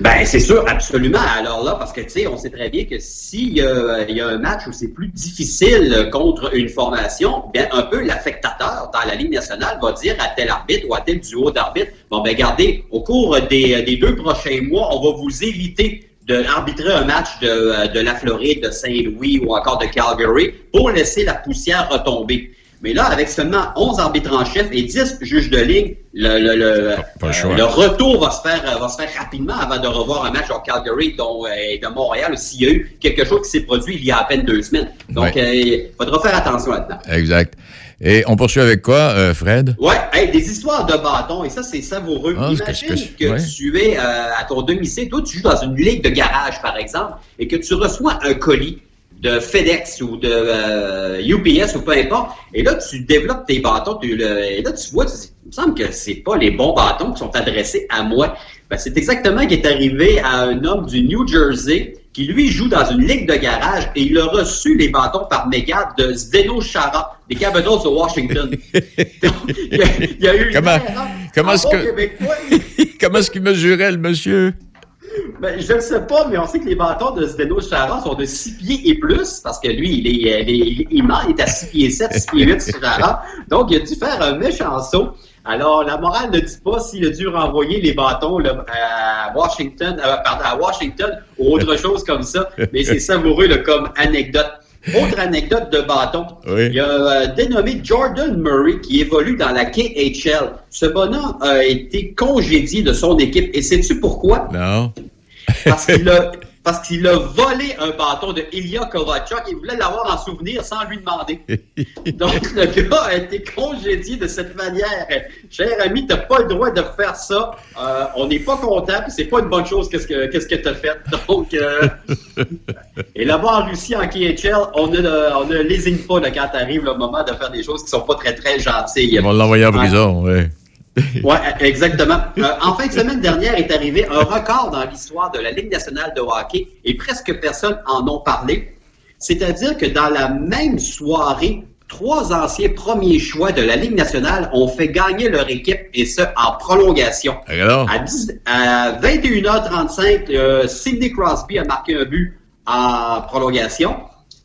Ben, c'est sûr, absolument. Alors là, parce que, tu sais, on sait très bien que s'il il y a un match où c'est plus difficile contre une formation, bien, un peu l'affectateur dans la Ligue nationale va dire à tel arbitre ou à tel duo d'arbitres, bon, ben, regardez, au cours des, deux prochains mois, on va vous éviter d'arbitrer un match de, de la Floride, de Saint-Louis ou encore de Calgary pour laisser la poussière retomber. Mais là, avec seulement 11 arbitres en chef et 10 juges de ligne, le, le, le, Pas euh, le retour va se faire euh, va se faire rapidement avant de revoir un match au Calgary dont, euh, et de Montréal s'il y a eu quelque chose qui s'est produit il y a à peine deux semaines. Donc, Ouais. il faudra faire attention là-dedans. Exact. Et on poursuit avec quoi, euh, Fred? Hey, des histoires de bâtons, et ça, c'est savoureux. Ah, Imagine que, que- ouais. tu es euh, à ton domicile, toi, tu joues dans une ligue de garage, par exemple, et que tu reçois un colis de FedEx ou de euh, UPS ou peu importe, et là, tu développes tes bâtons, tu le- et là, tu vois, tu il me semble que c'est pas les bons bâtons qui sont adressés à moi. Ben, c'est exactement ce qui est arrivé à un homme du New Jersey qui, lui, joue dans une ligue de garage et il a reçu les bâtons par méga de Zdeno Chara, des Capitals de Washington. il, y a, il y a eu Comment- comment en est-ce que- québécois. Comment est-ce qu'il mesurait, le monsieur? Ben, je ne sais pas, mais on sait que les bâtons de Zdeno Chara sont de 6 pieds et plus, parce que lui, il est, il est, il est il est à 6 pieds 7, 6 pieds 8, Chara. Donc, il a dû faire un méchant saut. Alors, la morale ne dit pas s'il a dû renvoyer les bâtons là, à Washington, euh, pardon, à Washington ou autre chose comme ça, mais c'est savoureux là, comme anecdote. Autre anecdote de bâton. Oui. Il y a euh, dénommé Jordan Murray qui évolue dans la KHL. Ce bonhomme a été congédié de son équipe. Et sais-tu pourquoi? Non. Parce qu'il a, parce qu'il a volé un bâton de Ilya Kovalchuk. Il voulait l'avoir en souvenir sans lui demander. Donc, le gars a été congédié de cette manière. Cher ami, t'as pas le droit de faire ça. Euh, on n'est pas content, puis c'est pas une bonne chose qu'est-ce que qu'est-ce que t'as fait. Donc, euh, et là-bas en Russie, en KHL, on ne, on ne lésine pas là, quand arrive le moment de faire des choses qui sont pas très, très gentilles. Ils vont l'envoyer en prison, oui. Oui, exactement. Euh, en fin de semaine dernière est arrivé un record dans l'histoire de la Ligue nationale de hockey et presque personne en ont parlé. C'est-à-dire que dans la même soirée, trois anciens premiers choix de la Ligue nationale ont fait gagner leur équipe et ce en prolongation. Alors? À, 10 à 21h35, euh, Sidney Crosby a marqué un but en prolongation.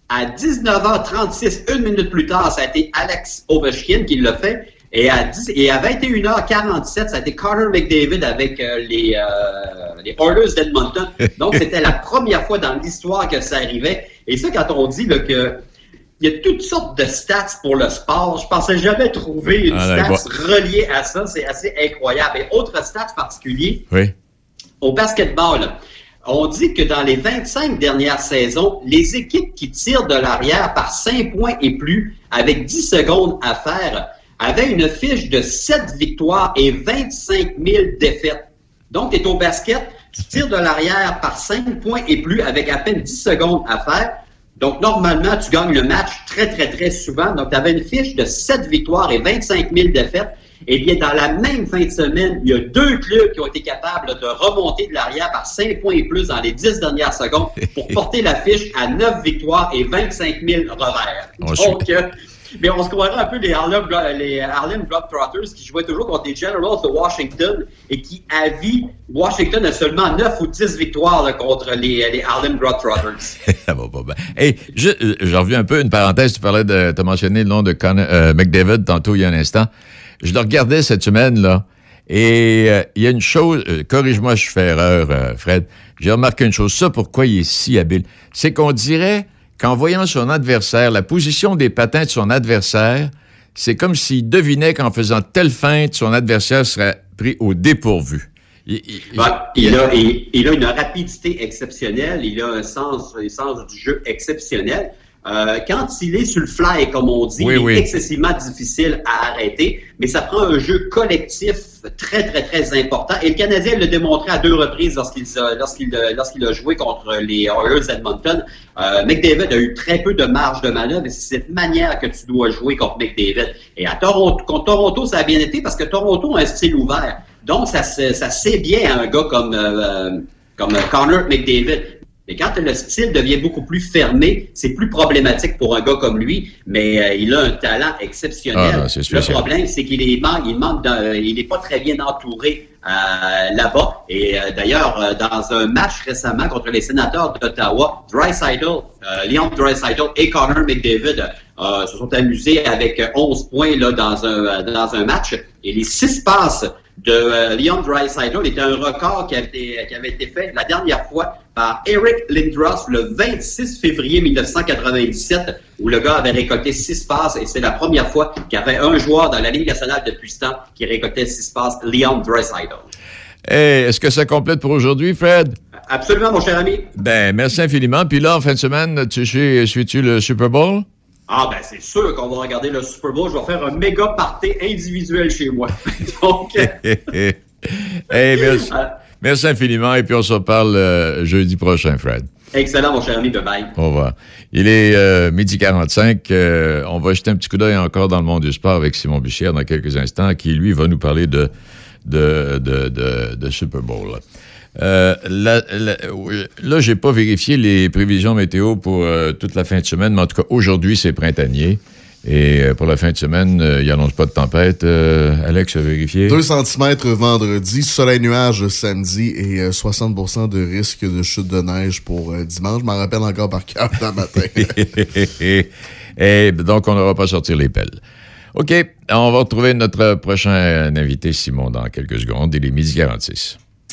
À 19h36, une minute plus tard, ça a été Alex Ovechkin qui l'a fait. Et à, 10 et à 21h47, ça a été Carter McDavid avec euh, les, euh, les Oilers d'Edmonton. Donc, c'était la première fois dans l'histoire que ça arrivait. Et ça, quand on dit là, que il y a toutes sortes de stats pour le sport, je pensais jamais trouver une Ah, stats reliée à ça. C'est assez incroyable. Et autre stats particulier, Oui. au basketball, on dit que dans les 25 dernières saisons, les équipes qui tirent de l'arrière par 5 points et plus, avec 10 secondes à faire, avaient une fiche de 7 victoires et 25 000 défaites. Donc, tu es au basket, tu tires de l'arrière par 5 points et plus avec à peine 10 secondes à faire. Donc, normalement, tu gagnes le match très, très, très souvent. Donc, tu avais une fiche de 7 victoires et 25 000 défaites. Eh bien, dans la même fin de semaine, il y a deux clubs qui ont été capables de remonter de l'arrière par 5 points et plus dans les 10 dernières secondes pour porter la fiche à 9 victoires et 25 000 revers. Donc, euh, mais on se croirait un peu les Harlem, les Harlem Globetrotters qui jouaient toujours contre les Generals de Washington et qui, à vie, Washington a seulement 9 ou 10 victoires là, contre les, les Harlem Globetrotters. Ça va pas bien. Hey, je, euh, reviens un peu, une parenthèse, tu parlais de, t'as mentionné le nom de euh, McDavid tantôt il y a un instant. Je le regardais cette semaine, là, et euh, il y a une chose, euh, corrige-moi si je fais erreur, euh, Fred, j'ai remarqué une chose, ça pourquoi il est si habile, c'est qu'on dirait qu'en voyant son adversaire, la position des patins de son adversaire, c'est comme s'il devinait qu'en faisant telle feinte, son adversaire serait pris au dépourvu. Il, il, a, il, il a une rapidité exceptionnelle, il a un sens, un sens du jeu exceptionnel. Euh, quand il est sur le fly, comme on dit, Oui, il est oui. excessivement difficile à arrêter, mais ça prend un jeu collectif très, très, très important. Et le Canadien l'a démontré à deux reprises lorsqu'il a, lorsqu'il lorsqu'il a joué contre les Oilers d'Edmonton. Euh, McDavid a eu très peu de marge de manœuvre et c'est cette manière que tu dois jouer contre McDavid. Et à Toronto, contre Toronto, ça a bien été parce que Toronto a un style ouvert. Donc, ça, ça sait bien à un gars comme, euh, comme Connor McDavid. Mais quand le style devient beaucoup plus fermé, c'est plus problématique pour un gars comme lui, mais euh, il a un talent exceptionnel. Ah, le problème, c'est qu'il est manque, il manque d'un- il n'est pas très bien entouré euh, là-bas. Et euh, d'ailleurs, euh, dans un match récemment contre les sénateurs d'Ottawa, Dreisaitl, euh, Leon Dreisaitl et Connor McDavid euh, se sont amusés avec euh, 11 points là, dans, un, dans un match. Et les six passes de euh, Leon Dreisaitl était un record qui avait, été, qui avait été fait la dernière fois par Eric Lindros le 26 février 1997, où le gars avait récolté six passes et c'est la première fois qu'il y avait un joueur dans la Ligue nationale depuis ce temps qui récoltait six passes, Leon Dreisaitl. Hey, est-ce que ça complète pour aujourd'hui, Fred? Absolument, mon cher ami. Ben, merci infiniment. Puis là, en fin de semaine, tu suis-tu le Super Bowl? Ah ben c'est sûr qu'on va regarder le Super Bowl. Je vais faire un méga party individuel chez moi. Donc, hey, merci. Merci infiniment. Et puis, on se reparle euh, jeudi prochain, Fred. excellent, mon cher ami. Bye bye. Au revoir. Il est euh, midi 45. Euh, on va jeter un petit coup d'œil encore dans le monde du sport avec Simon Bichière dans quelques instants, qui, lui, va nous parler de, de, de, de, de Super Bowl. Euh, là, là, oui, là, j'ai pas vérifié les prévisions météo pour euh, toute la fin de semaine, mais en tout cas, aujourd'hui, c'est printanier. Et euh, pour la fin de semaine, euh, il n'annonce pas de tempête. Euh, Alex a vérifié. 2 cm vendredi, soleil-nuage samedi et euh, 60% de risque de chute de neige pour dimanche. Je m'en rappelle encore par cœur dans matin. Et donc, on n'aura pas sortir les pelles. OK, on va retrouver notre prochain invité, Simon, dans quelques secondes. Il est midi 46.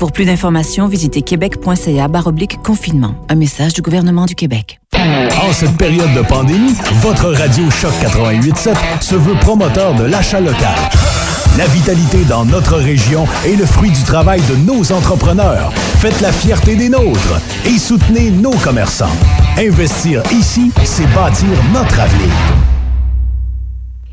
Pour plus d'informations, visitez québec.ca confinement. Un message du gouvernement du Québec. En cette période de pandémie, votre radio Choc 887 se veut promoteur de l'achat local. La vitalité dans notre région est le fruit du travail de nos entrepreneurs. Faites la fierté des nôtres et soutenez nos commerçants. Investir ici, c'est bâtir notre avenir.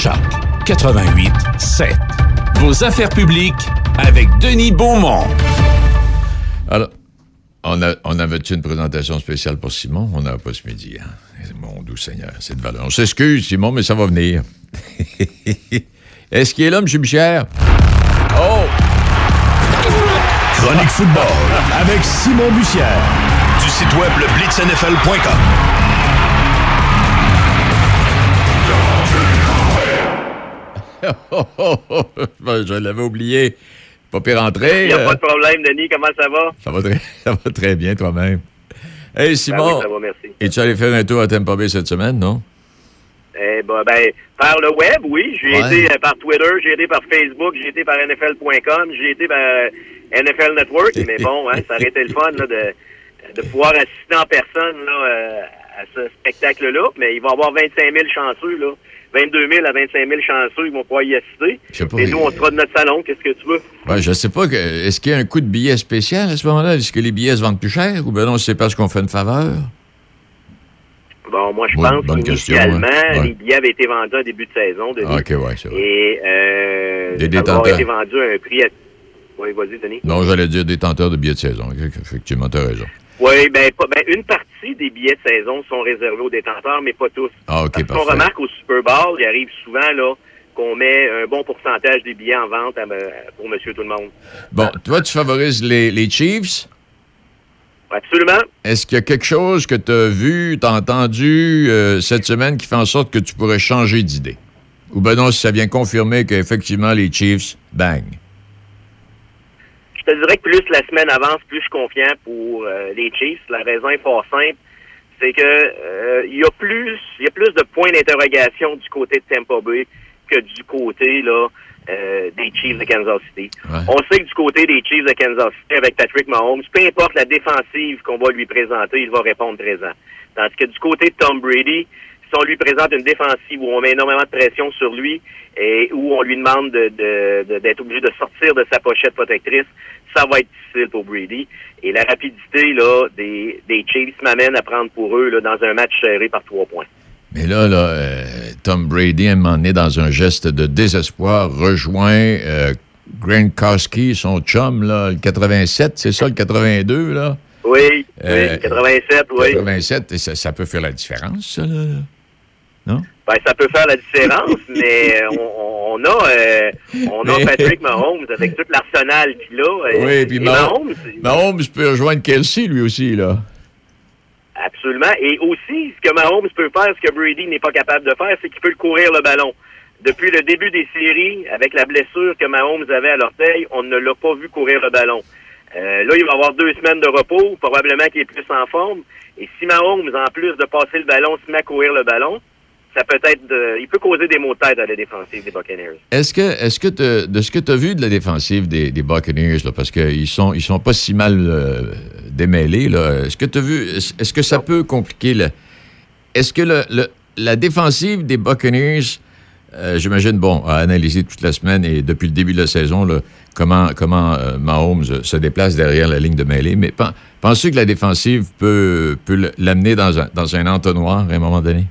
Choc 88 7. Vos affaires publiques avec Denis Beaumont. Alors, on, a, on avait-tu une présentation spéciale pour Simon? On n'a pas ce midi. Hein? Mon doux Seigneur, c'est de valeur. On s'excuse, Simon, mais ça va venir. Est-ce qu'il est là, M. Bichère? Oh! Chronique football avec Simon Bussière du site web le blitznfl.com. je l'avais oublié. Pas pire entrée. Il n'y a euh, pas de problème, Denis. Comment ça va? ça, va très, ça va très bien toi-même. Hey, Ben Simon. oui, ça va, merci. Es-tu allé faire un tour à Tampa Bay cette semaine, non? Eh ben, ben, par le web, oui. J'ai Ouais. été euh, par Twitter, j'ai été par Facebook, j'ai été par NFL.com, j'ai été par euh, NFL Network. mais bon, hein, ça aurait été le fun là, de, de pouvoir assister en personne là, euh, à ce spectacle-là. Mais il va y avoir 25 000 chanceux, là. 22 000 à 25 000 chanceux, ils vont pouvoir y assister. Pas, Et nous, on sera de notre salon. Qu'est-ce que tu veux? Ouais, je sais pas. Est-ce qu'il y a un coup de billet spécial à ce moment-là? Est-ce que les billets se vendent plus cher? Ou ben non, c'est parce qu'on fait une faveur? Bon, moi, je pense qu'initialement, ouais. Ouais. les billets avaient été vendus en début de saison. Denis. Ah, OK, ouais, c'est vrai. Et euh, Des détenteurs. été vendu à un prix... À... Oui, vas-y, Denis. Non, j'allais dire détenteur de billets de saison. Effectivement, t'as raison. Oui, ben, pas- ben, une partie des billets de saison sont réservés aux détenteurs, mais pas tous. Ah, OK, Parce qu'on remarque au Super Bowl, il arrive souvent là qu'on met un bon pourcentage des billets en vente à- pour Monsieur Tout le Monde. Bon, toi, tu favorises les, les Chiefs? Absolument. Est-ce qu'il y a quelque chose que tu as vu, tu as entendu euh, cette semaine qui fait en sorte que tu pourrais changer d'idée? Ou ben non, si ça vient confirmer qu'effectivement, les Chiefs, bang. Je te dirais que plus la semaine avance, plus je suis confiant pour euh, les Chiefs. La raison est fort simple, c'est que euh, il y a plus, il y a plus de points d'interrogation du côté de Tampa Bay que du côté là euh, des Chiefs de Kansas City. On sait que du côté des Chiefs de Kansas City, avec Patrick Mahomes, peu importe la défensive qu'on va lui présenter, il va répondre présent. Tandis que du côté de Tom Brady, si on lui présente une défensive où on met énormément de pression sur lui et où on lui demande de- de- de- d'être obligé de sortir de sa pochette protectrice, ça va être difficile pour Brady. Et la rapidité là, des, des Chiefs m'amène à prendre pour eux là, dans un match serré par trois points. Mais là, là euh, Tom Brady, à un moment donné, dans un geste de désespoir, rejoint euh, Gronkowski, son chum, là, le 87, c'est ça, le 82, là? Oui, Euh, oui, 87, oui. 87, et ça, ça peut faire la différence, ça, là? Non? Ben, ça peut faire la différence, mais euh, on, on a, euh, on a Mais- Patrick Mahomes avec tout l'arsenal qu'il a. euh, Oui, puis et Mah- Mahomes, Mahomes peut rejoindre Kelsey, lui aussi, là. absolument. Et aussi, ce que Mahomes peut faire, ce que Brady n'est pas capable de faire, c'est qu'il peut courir le ballon. Depuis le début des séries, avec la blessure que Mahomes avait à l'orteil, on ne l'a pas vu courir le ballon. Euh, là, il va avoir deux semaines de repos, probablement qu'il est plus en forme. Et si Mahomes, en plus de passer le ballon, se met à courir le ballon, ça peut être, de- il peut causer des maux de tête à la défensive des Buccaneers. Est-ce que, est-ce que de ce que tu as vu de la défensive des, des Buccaneers, là, parce qu'ils sont, ils sont pas si mal euh, démêlés, est-ce que tu as vu, est-ce, que ça peut compliquer le. Est-ce que le, le- la défensive des Buccaneers, euh, j'imagine, bon, a analysé toute la semaine et depuis le début de la saison, là, comment, comment euh, Mahomes se déplace derrière la ligne de mêlée, mais pen- pensez que la défensive peut, peut l'amener dans un, dans un entonnoir à un moment donné?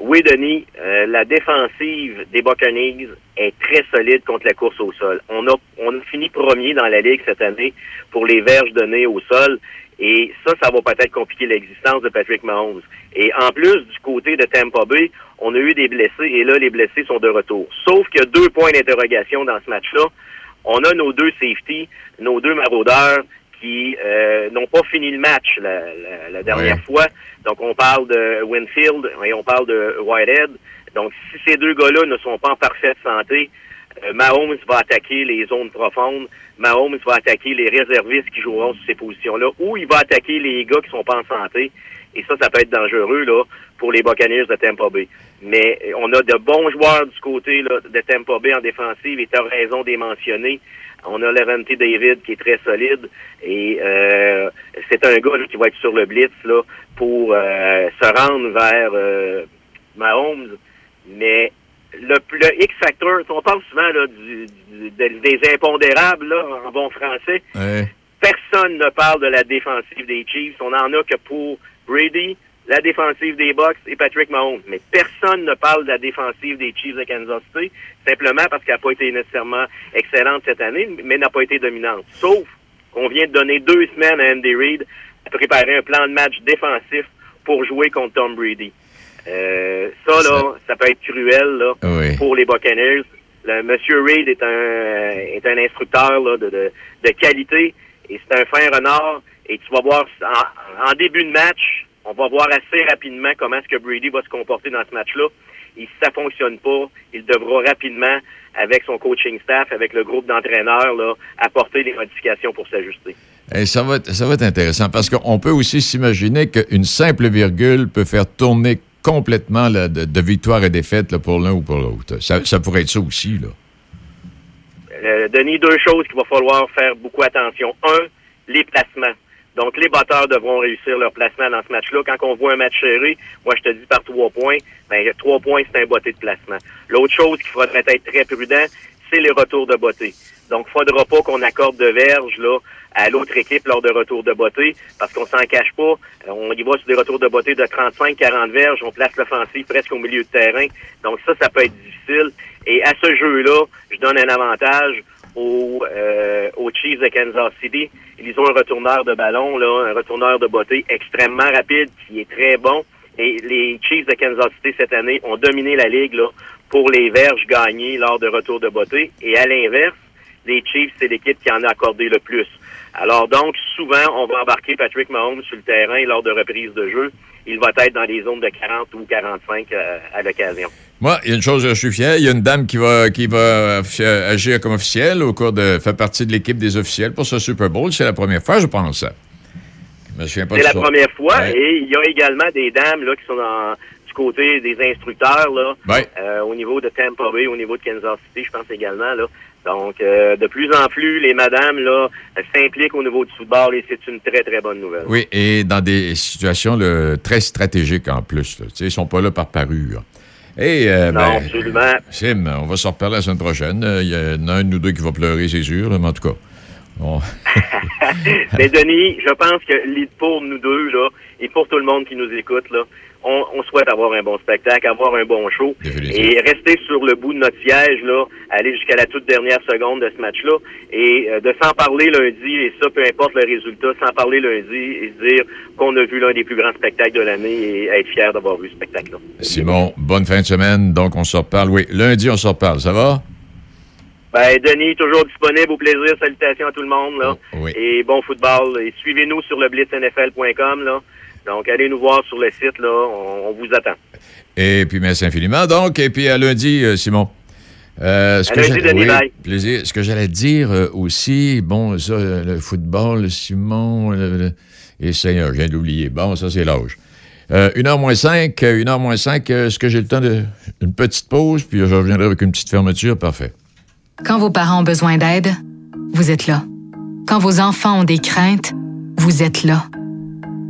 Oui, Denis, euh, la défensive des Buccaneers est très solide contre la course au sol. On a, on a fini premier dans la Ligue cette année pour les verges données au sol. Et ça, ça va peut-être compliquer l'existence de Patrick Mahomes. Et en plus, du côté de Tampa Bay, on a eu des blessés et là, les blessés sont de retour. Sauf qu'il y a deux points d'interrogation dans ce match-là. On a nos deux safety, nos deux maraudeurs qui euh, n'ont pas fini le match la, la- la dernière Ouais. fois. Donc, on parle de Winfield et on parle de Whitehead. Donc, si ces deux gars-là ne sont pas en parfaite santé, euh, Mahomes va attaquer les zones profondes. Mahomes va attaquer les réservistes qui joueront sur ces positions-là. Ou il va attaquer les gars qui sont pas en santé. Et ça, ça peut être dangereux là pour les Buccaneers de Tampa Bay. Mais euh, on a de bons joueurs du côté là, de Tampa Bay en défensive et tu as raison de les mentionner. On a Levante David qui est très solide et euh, c'est un gars là, qui va être sur le blitz là, pour euh, se rendre vers euh, Mahomes. Mais le, le X-Factor, on parle souvent là, du, du- des- impondérables là, en bon français. Personne ne parle de la défensive des Chiefs. On en a que pour Brady, la défensive des Bucks et Patrick Mahomes. Mais personne ne parle de la défensive des Chiefs de Kansas City, simplement parce qu'elle n'a pas été nécessairement excellente cette année, mais n'a pas été dominante. Sauf qu'on vient de donner deux semaines à Andy Reid à préparer un plan de match défensif pour jouer contre Tom Brady. Euh, ça, là, ça peut être cruel là, Oui. pour les Buccaneers. Le, Monsieur Reid est un est un instructeur là, de, de, de qualité et c'est un fin renard. Et tu vas voir, en, en début de match, On va voir assez rapidement comment est-ce que Brady va se comporter dans ce match-là. Et si ça fonctionne pas, il devra rapidement, avec son coaching staff, avec le groupe d'entraîneurs, là, apporter des modifications pour s'ajuster. Et ça, va être, ça va être intéressant parce qu'on peut aussi s'imaginer qu'une simple virgule peut faire tourner complètement là, de, de victoire et défaite là, pour l'un ou pour l'autre. Ça, ça pourrait être ça aussi. Là. Euh, Denis, deux choses qu'il va falloir faire beaucoup attention. Un, les placements. Donc, les batteurs devront réussir leur placement dans ce match-là. Quand on voit un match serré, moi, je te dis par trois points, ben, trois points, c'est un botté de placement. L'autre chose qu'il faudrait être très prudent, c'est les retours de beauté. Donc, il faudra pas qu'on accorde de verge là, à l'autre équipe lors de retours de beauté, parce qu'on s'en cache pas. Euh, On y va sur des retours de beauté de 35-40 verges, on place l'offensive presque au milieu de terrain. Donc ça, ça peut être difficile. Et à ce jeu-là, je donne un avantage aux, euh, aux Chiefs de Kansas City. Ils ont un retourneur de ballon, là, un retourneur de beauté extrêmement rapide, qui est très bon. Et les Chiefs de Kansas City cette année ont dominé la ligue là, pour les verges gagnées lors de retours de beauté. Et à l'inverse, les Chiefs, c'est l'équipe qui en a accordé le plus. Alors donc, souvent, on va embarquer Patrick Mahomes sur le terrain lors de reprises de jeu. Il va être dans les zones de 40 ou 45 euh, à l'occasion. Moi, il y a une chose, je suis fier. Il y a une dame qui va, qui va euh, agir comme officielle au cours de. fait partie de l'équipe des officiels pour ce Super Bowl. C'est la première fois, je pense. C'est la ça. première fois Ouais. et il y a également des dames là, qui sont dans, du côté des instructeurs là, Ouais. euh, au niveau de Tampa Bay, au niveau de Kansas City, je pense également. Là. Donc, euh, de plus en plus, les madames là, elles s'impliquent au niveau du football et c'est une très, très bonne nouvelle. Oui, et dans des situations là, très stratégiques en plus. ils sont pas là par parure. Et, euh, Non, ben, absolument. Sim, on va se reparler la semaine prochaine. Euh, Il y en a un de nous deux qui va pleurer, c'est sûr, mais en tout cas. Mais Denis, je pense que li- pour nous deux, là, et pour tout le monde qui nous écoute, là, on, on souhaite avoir un bon spectacle, avoir un bon show. Et rester sur le bout de notre siège, là, aller jusqu'à la toute dernière seconde de ce match-là. Et euh, de s'en parler lundi, et ça, peu importe le résultat, s'en parler lundi et se dire qu'on a vu l'un des plus grands spectacles de l'année et être fier d'avoir vu ce spectacle-là. Simon, bonne fin de semaine. Donc, on se reparle. Oui, lundi, on se reparle. Ça va? Ben, Denis, toujours disponible. Au plaisir. Salutations à tout le monde. Là. oui. Et bon football. Et suivez-nous sur le blitznfl.com. Là. Donc, allez nous voir sur le site. Là. On, on vous attend. Et puis, merci infiniment. Donc, et puis à lundi, euh, Simon. Euh, ce À que lundi, j'ai- bye. plaisir. Ce que j'allais dire euh, aussi, bon, ça, le football, Simon, le- le- et Seigneur, je viens d'oublier. Bon, ça, c'est l'âge. Euh, une heure moins cinq, euh, une heure moins cinq, est-ce que j'ai le temps de... Une petite pause, puis je reviendrai avec une petite fermeture? Parfait. Quand vos parents ont besoin d'aide, vous êtes là. Quand vos enfants ont des craintes, vous êtes là.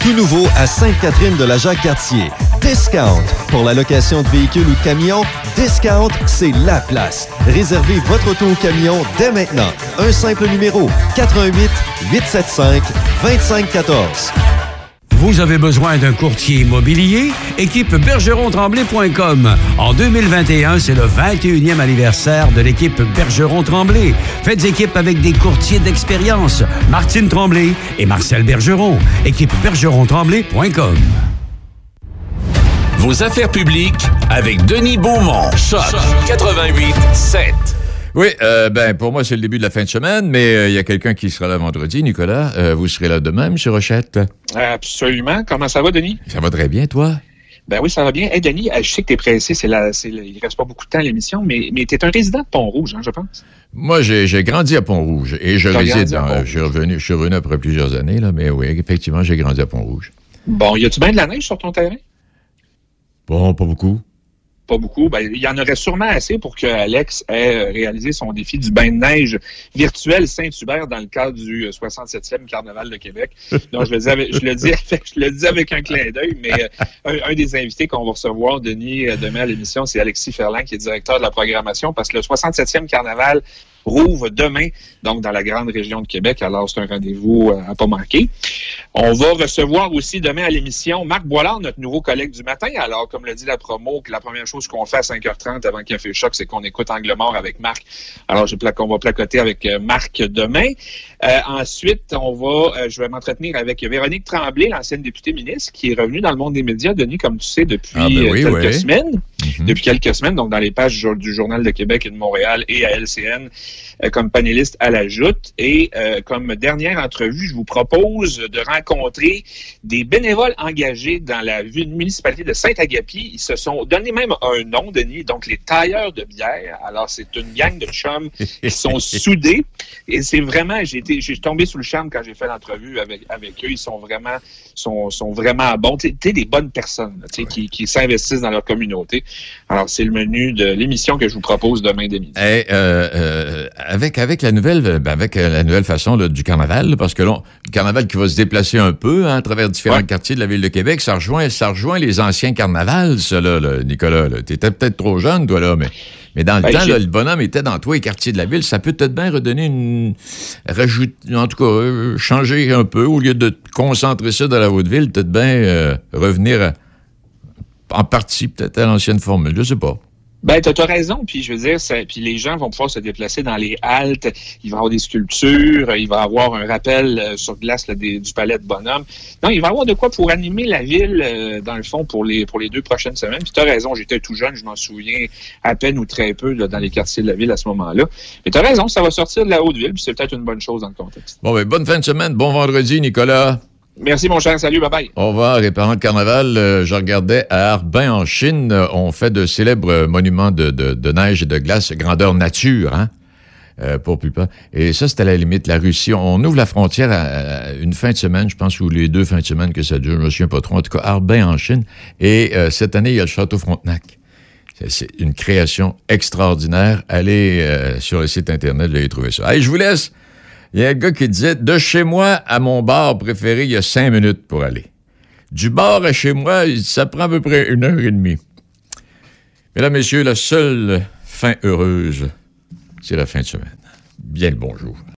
Tout nouveau à Sainte-Catherine de la Jacques-Cartier. Discount. Pour la location de véhicules ou de camions, Discount, c'est la place. Réservez votre auto ou camion dès maintenant. Un simple numéro 88 875 2514. Vous avez besoin d'un courtier immobilier? Équipe bergeron-tremblay.com. En 2021, c'est le 21e anniversaire de l'équipe Bergeron-Tremblay. Faites équipe avec des courtiers d'expérience. Martine Tremblay et Marcel Bergeron. Équipe bergeron-tremblay.com. Vos affaires publiques avec Denis Beaumont. Choc 88 7. Oui, euh, ben pour moi, c'est le début de la fin de semaine, mais euh, il y a quelqu'un qui sera là vendredi. Nicolas, euh, vous serez là demain, M. Rochette? Absolument. Comment ça va, Denis? Ça va très bien, toi? Ben oui, ça va bien. Hey, Denis, euh, je sais que tu es pressé, c'est la, c'est le- il reste pas beaucoup de temps à l'émission, mais, mais tu es un résident de Pont-Rouge, hein, je pense. Moi, j'ai j'ai grandi à Pont-Rouge et je T'as réside dans. Je suis revenu, je suis revenu après plusieurs années, là, mais oui, effectivement, j'ai grandi à Pont-Rouge. Bon, y a-tu bien de la neige sur ton terrain? Bon, pas beaucoup. Pas beaucoup. Ben, il y en aurait sûrement assez pour que Alex ait euh, réalisé son défi du bain de neige virtuel Saint-Hubert dans le cadre du euh, 67e Carnaval de Québec. Donc, je le dis avec, je le dis avec, je le dis avec un clin d'œil, mais euh, un, un des invités qu'on va recevoir, Denis, euh, demain à l'émission, c'est Alexis Ferland, qui est directeur de la programmation, parce que le 67e Carnaval rouvre demain, donc dans la grande région de Québec. Alors, c'est un rendez-vous euh, à pas manquer. On va recevoir aussi demain à l'émission Marc Boilard, notre nouveau collègue du matin. Alors, comme le dit la promo, que la première chose qu'on fait à 5h30 avant qu'il y ait fait choc, c'est qu'on écoute Angle mort avec Marc. Alors, je on va placoter avec euh, Marc demain. Euh, ensuite, on va, euh, je vais m'entretenir avec Véronique Tremblay, l'ancienne députée ministre, qui est revenue dans le monde des médias, Denis, comme tu sais, depuis Ah, ben oui, euh, quelques oui. semaines. Depuis quelques semaines, donc dans les pages du Journal de Québec et de Montréal et à LCN euh, comme panéliste à la joute. Et comme dernière entrevue, je vous propose de rencontrer des bénévoles engagés dans la ville- municipalité de Saint-Agapi. Ils se sont donné même un nom, Denis, donc les tailleurs de bière. Alors, c'est une gang de chums qui sont soudés. Et c'est vraiment, j'ai été, j'ai tombé sous le charme quand j'ai fait l'entrevue avec, avec eux. Ils sont vraiment, sont, sont vraiment bons. Tu sais, tu des bonnes personnes, là, tu qui, qui s'investissent dans leur communauté. Alors, c'est le menu de l'émission que je vous propose demain dès midi. Eh, euh, euh, avec, avec la nouvelle, ben, avec euh, la nouvelle façon là, du carnaval, parce que là, le carnaval qui va se déplacer un peu hein, à travers différents quartiers de la ville de Québec, ça rejoint, ça rejoint les anciens carnavals, ça, là, là, Nicolas. Là. T'étais peut-être trop jeune, toi, là, mais, mais dans le Ben, temps, là, le bonhomme était dans tous les quartiers de la ville. Ça peut peut-être bien redonner une. rajouter, en tout cas, euh, changer un peu, au lieu de te concentrer ça dans la haute ville, peut-être bien euh, revenir à- en partie, peut-être à l'ancienne formule. Je sais pas. Ben, t'as as raison, puis je veux dire, ça- puis les gens vont pouvoir se déplacer dans les haltes, il va y avoir des sculptures, il va y avoir un rappel euh, sur glace là, du palais de Bonhomme. Non, il va y avoir de quoi pour animer la ville, euh, dans le fond, pour les pour les deux prochaines semaines. Puis t'as raison, j'étais tout jeune, je m'en souviens à peine ou très peu là, dans les quartiers de la ville à ce moment-là. Mais t'as raison, ça va sortir de la haute ville, puis c'est peut-être une bonne chose dans le contexte. Bon, ben, bonne fin de semaine, bon vendredi, Nicolas. Merci mon cher, salut, bye bye. Au revoir. Et parlant carnaval, euh, je regardais à Harbin, en Chine, euh, on fait de célèbres monuments de, neige et de glace grandeur nature, hein, euh, pour plupart. Et ça, c'est à la limite. La Russie, on ouvre la frontière à, une fin de semaine, je pense, ou les deux fins de semaine que ça dure, je me souviens pas trop. En tout cas, Harbin, en Chine. Et cette année, il y a le Château Frontenac. C'est- une création extraordinaire. Allez sur le site Internet, vous allez trouver ça. Allez, je vous laisse. Il y a un gars qui disait De chez moi à mon bar préféré, il y a cinq minutes pour aller. Du bar à chez moi, ça prend à peu près une heure et demie. Mesdames, Messieurs, la seule fin heureuse, c'est la fin de semaine. Bien le bonjour.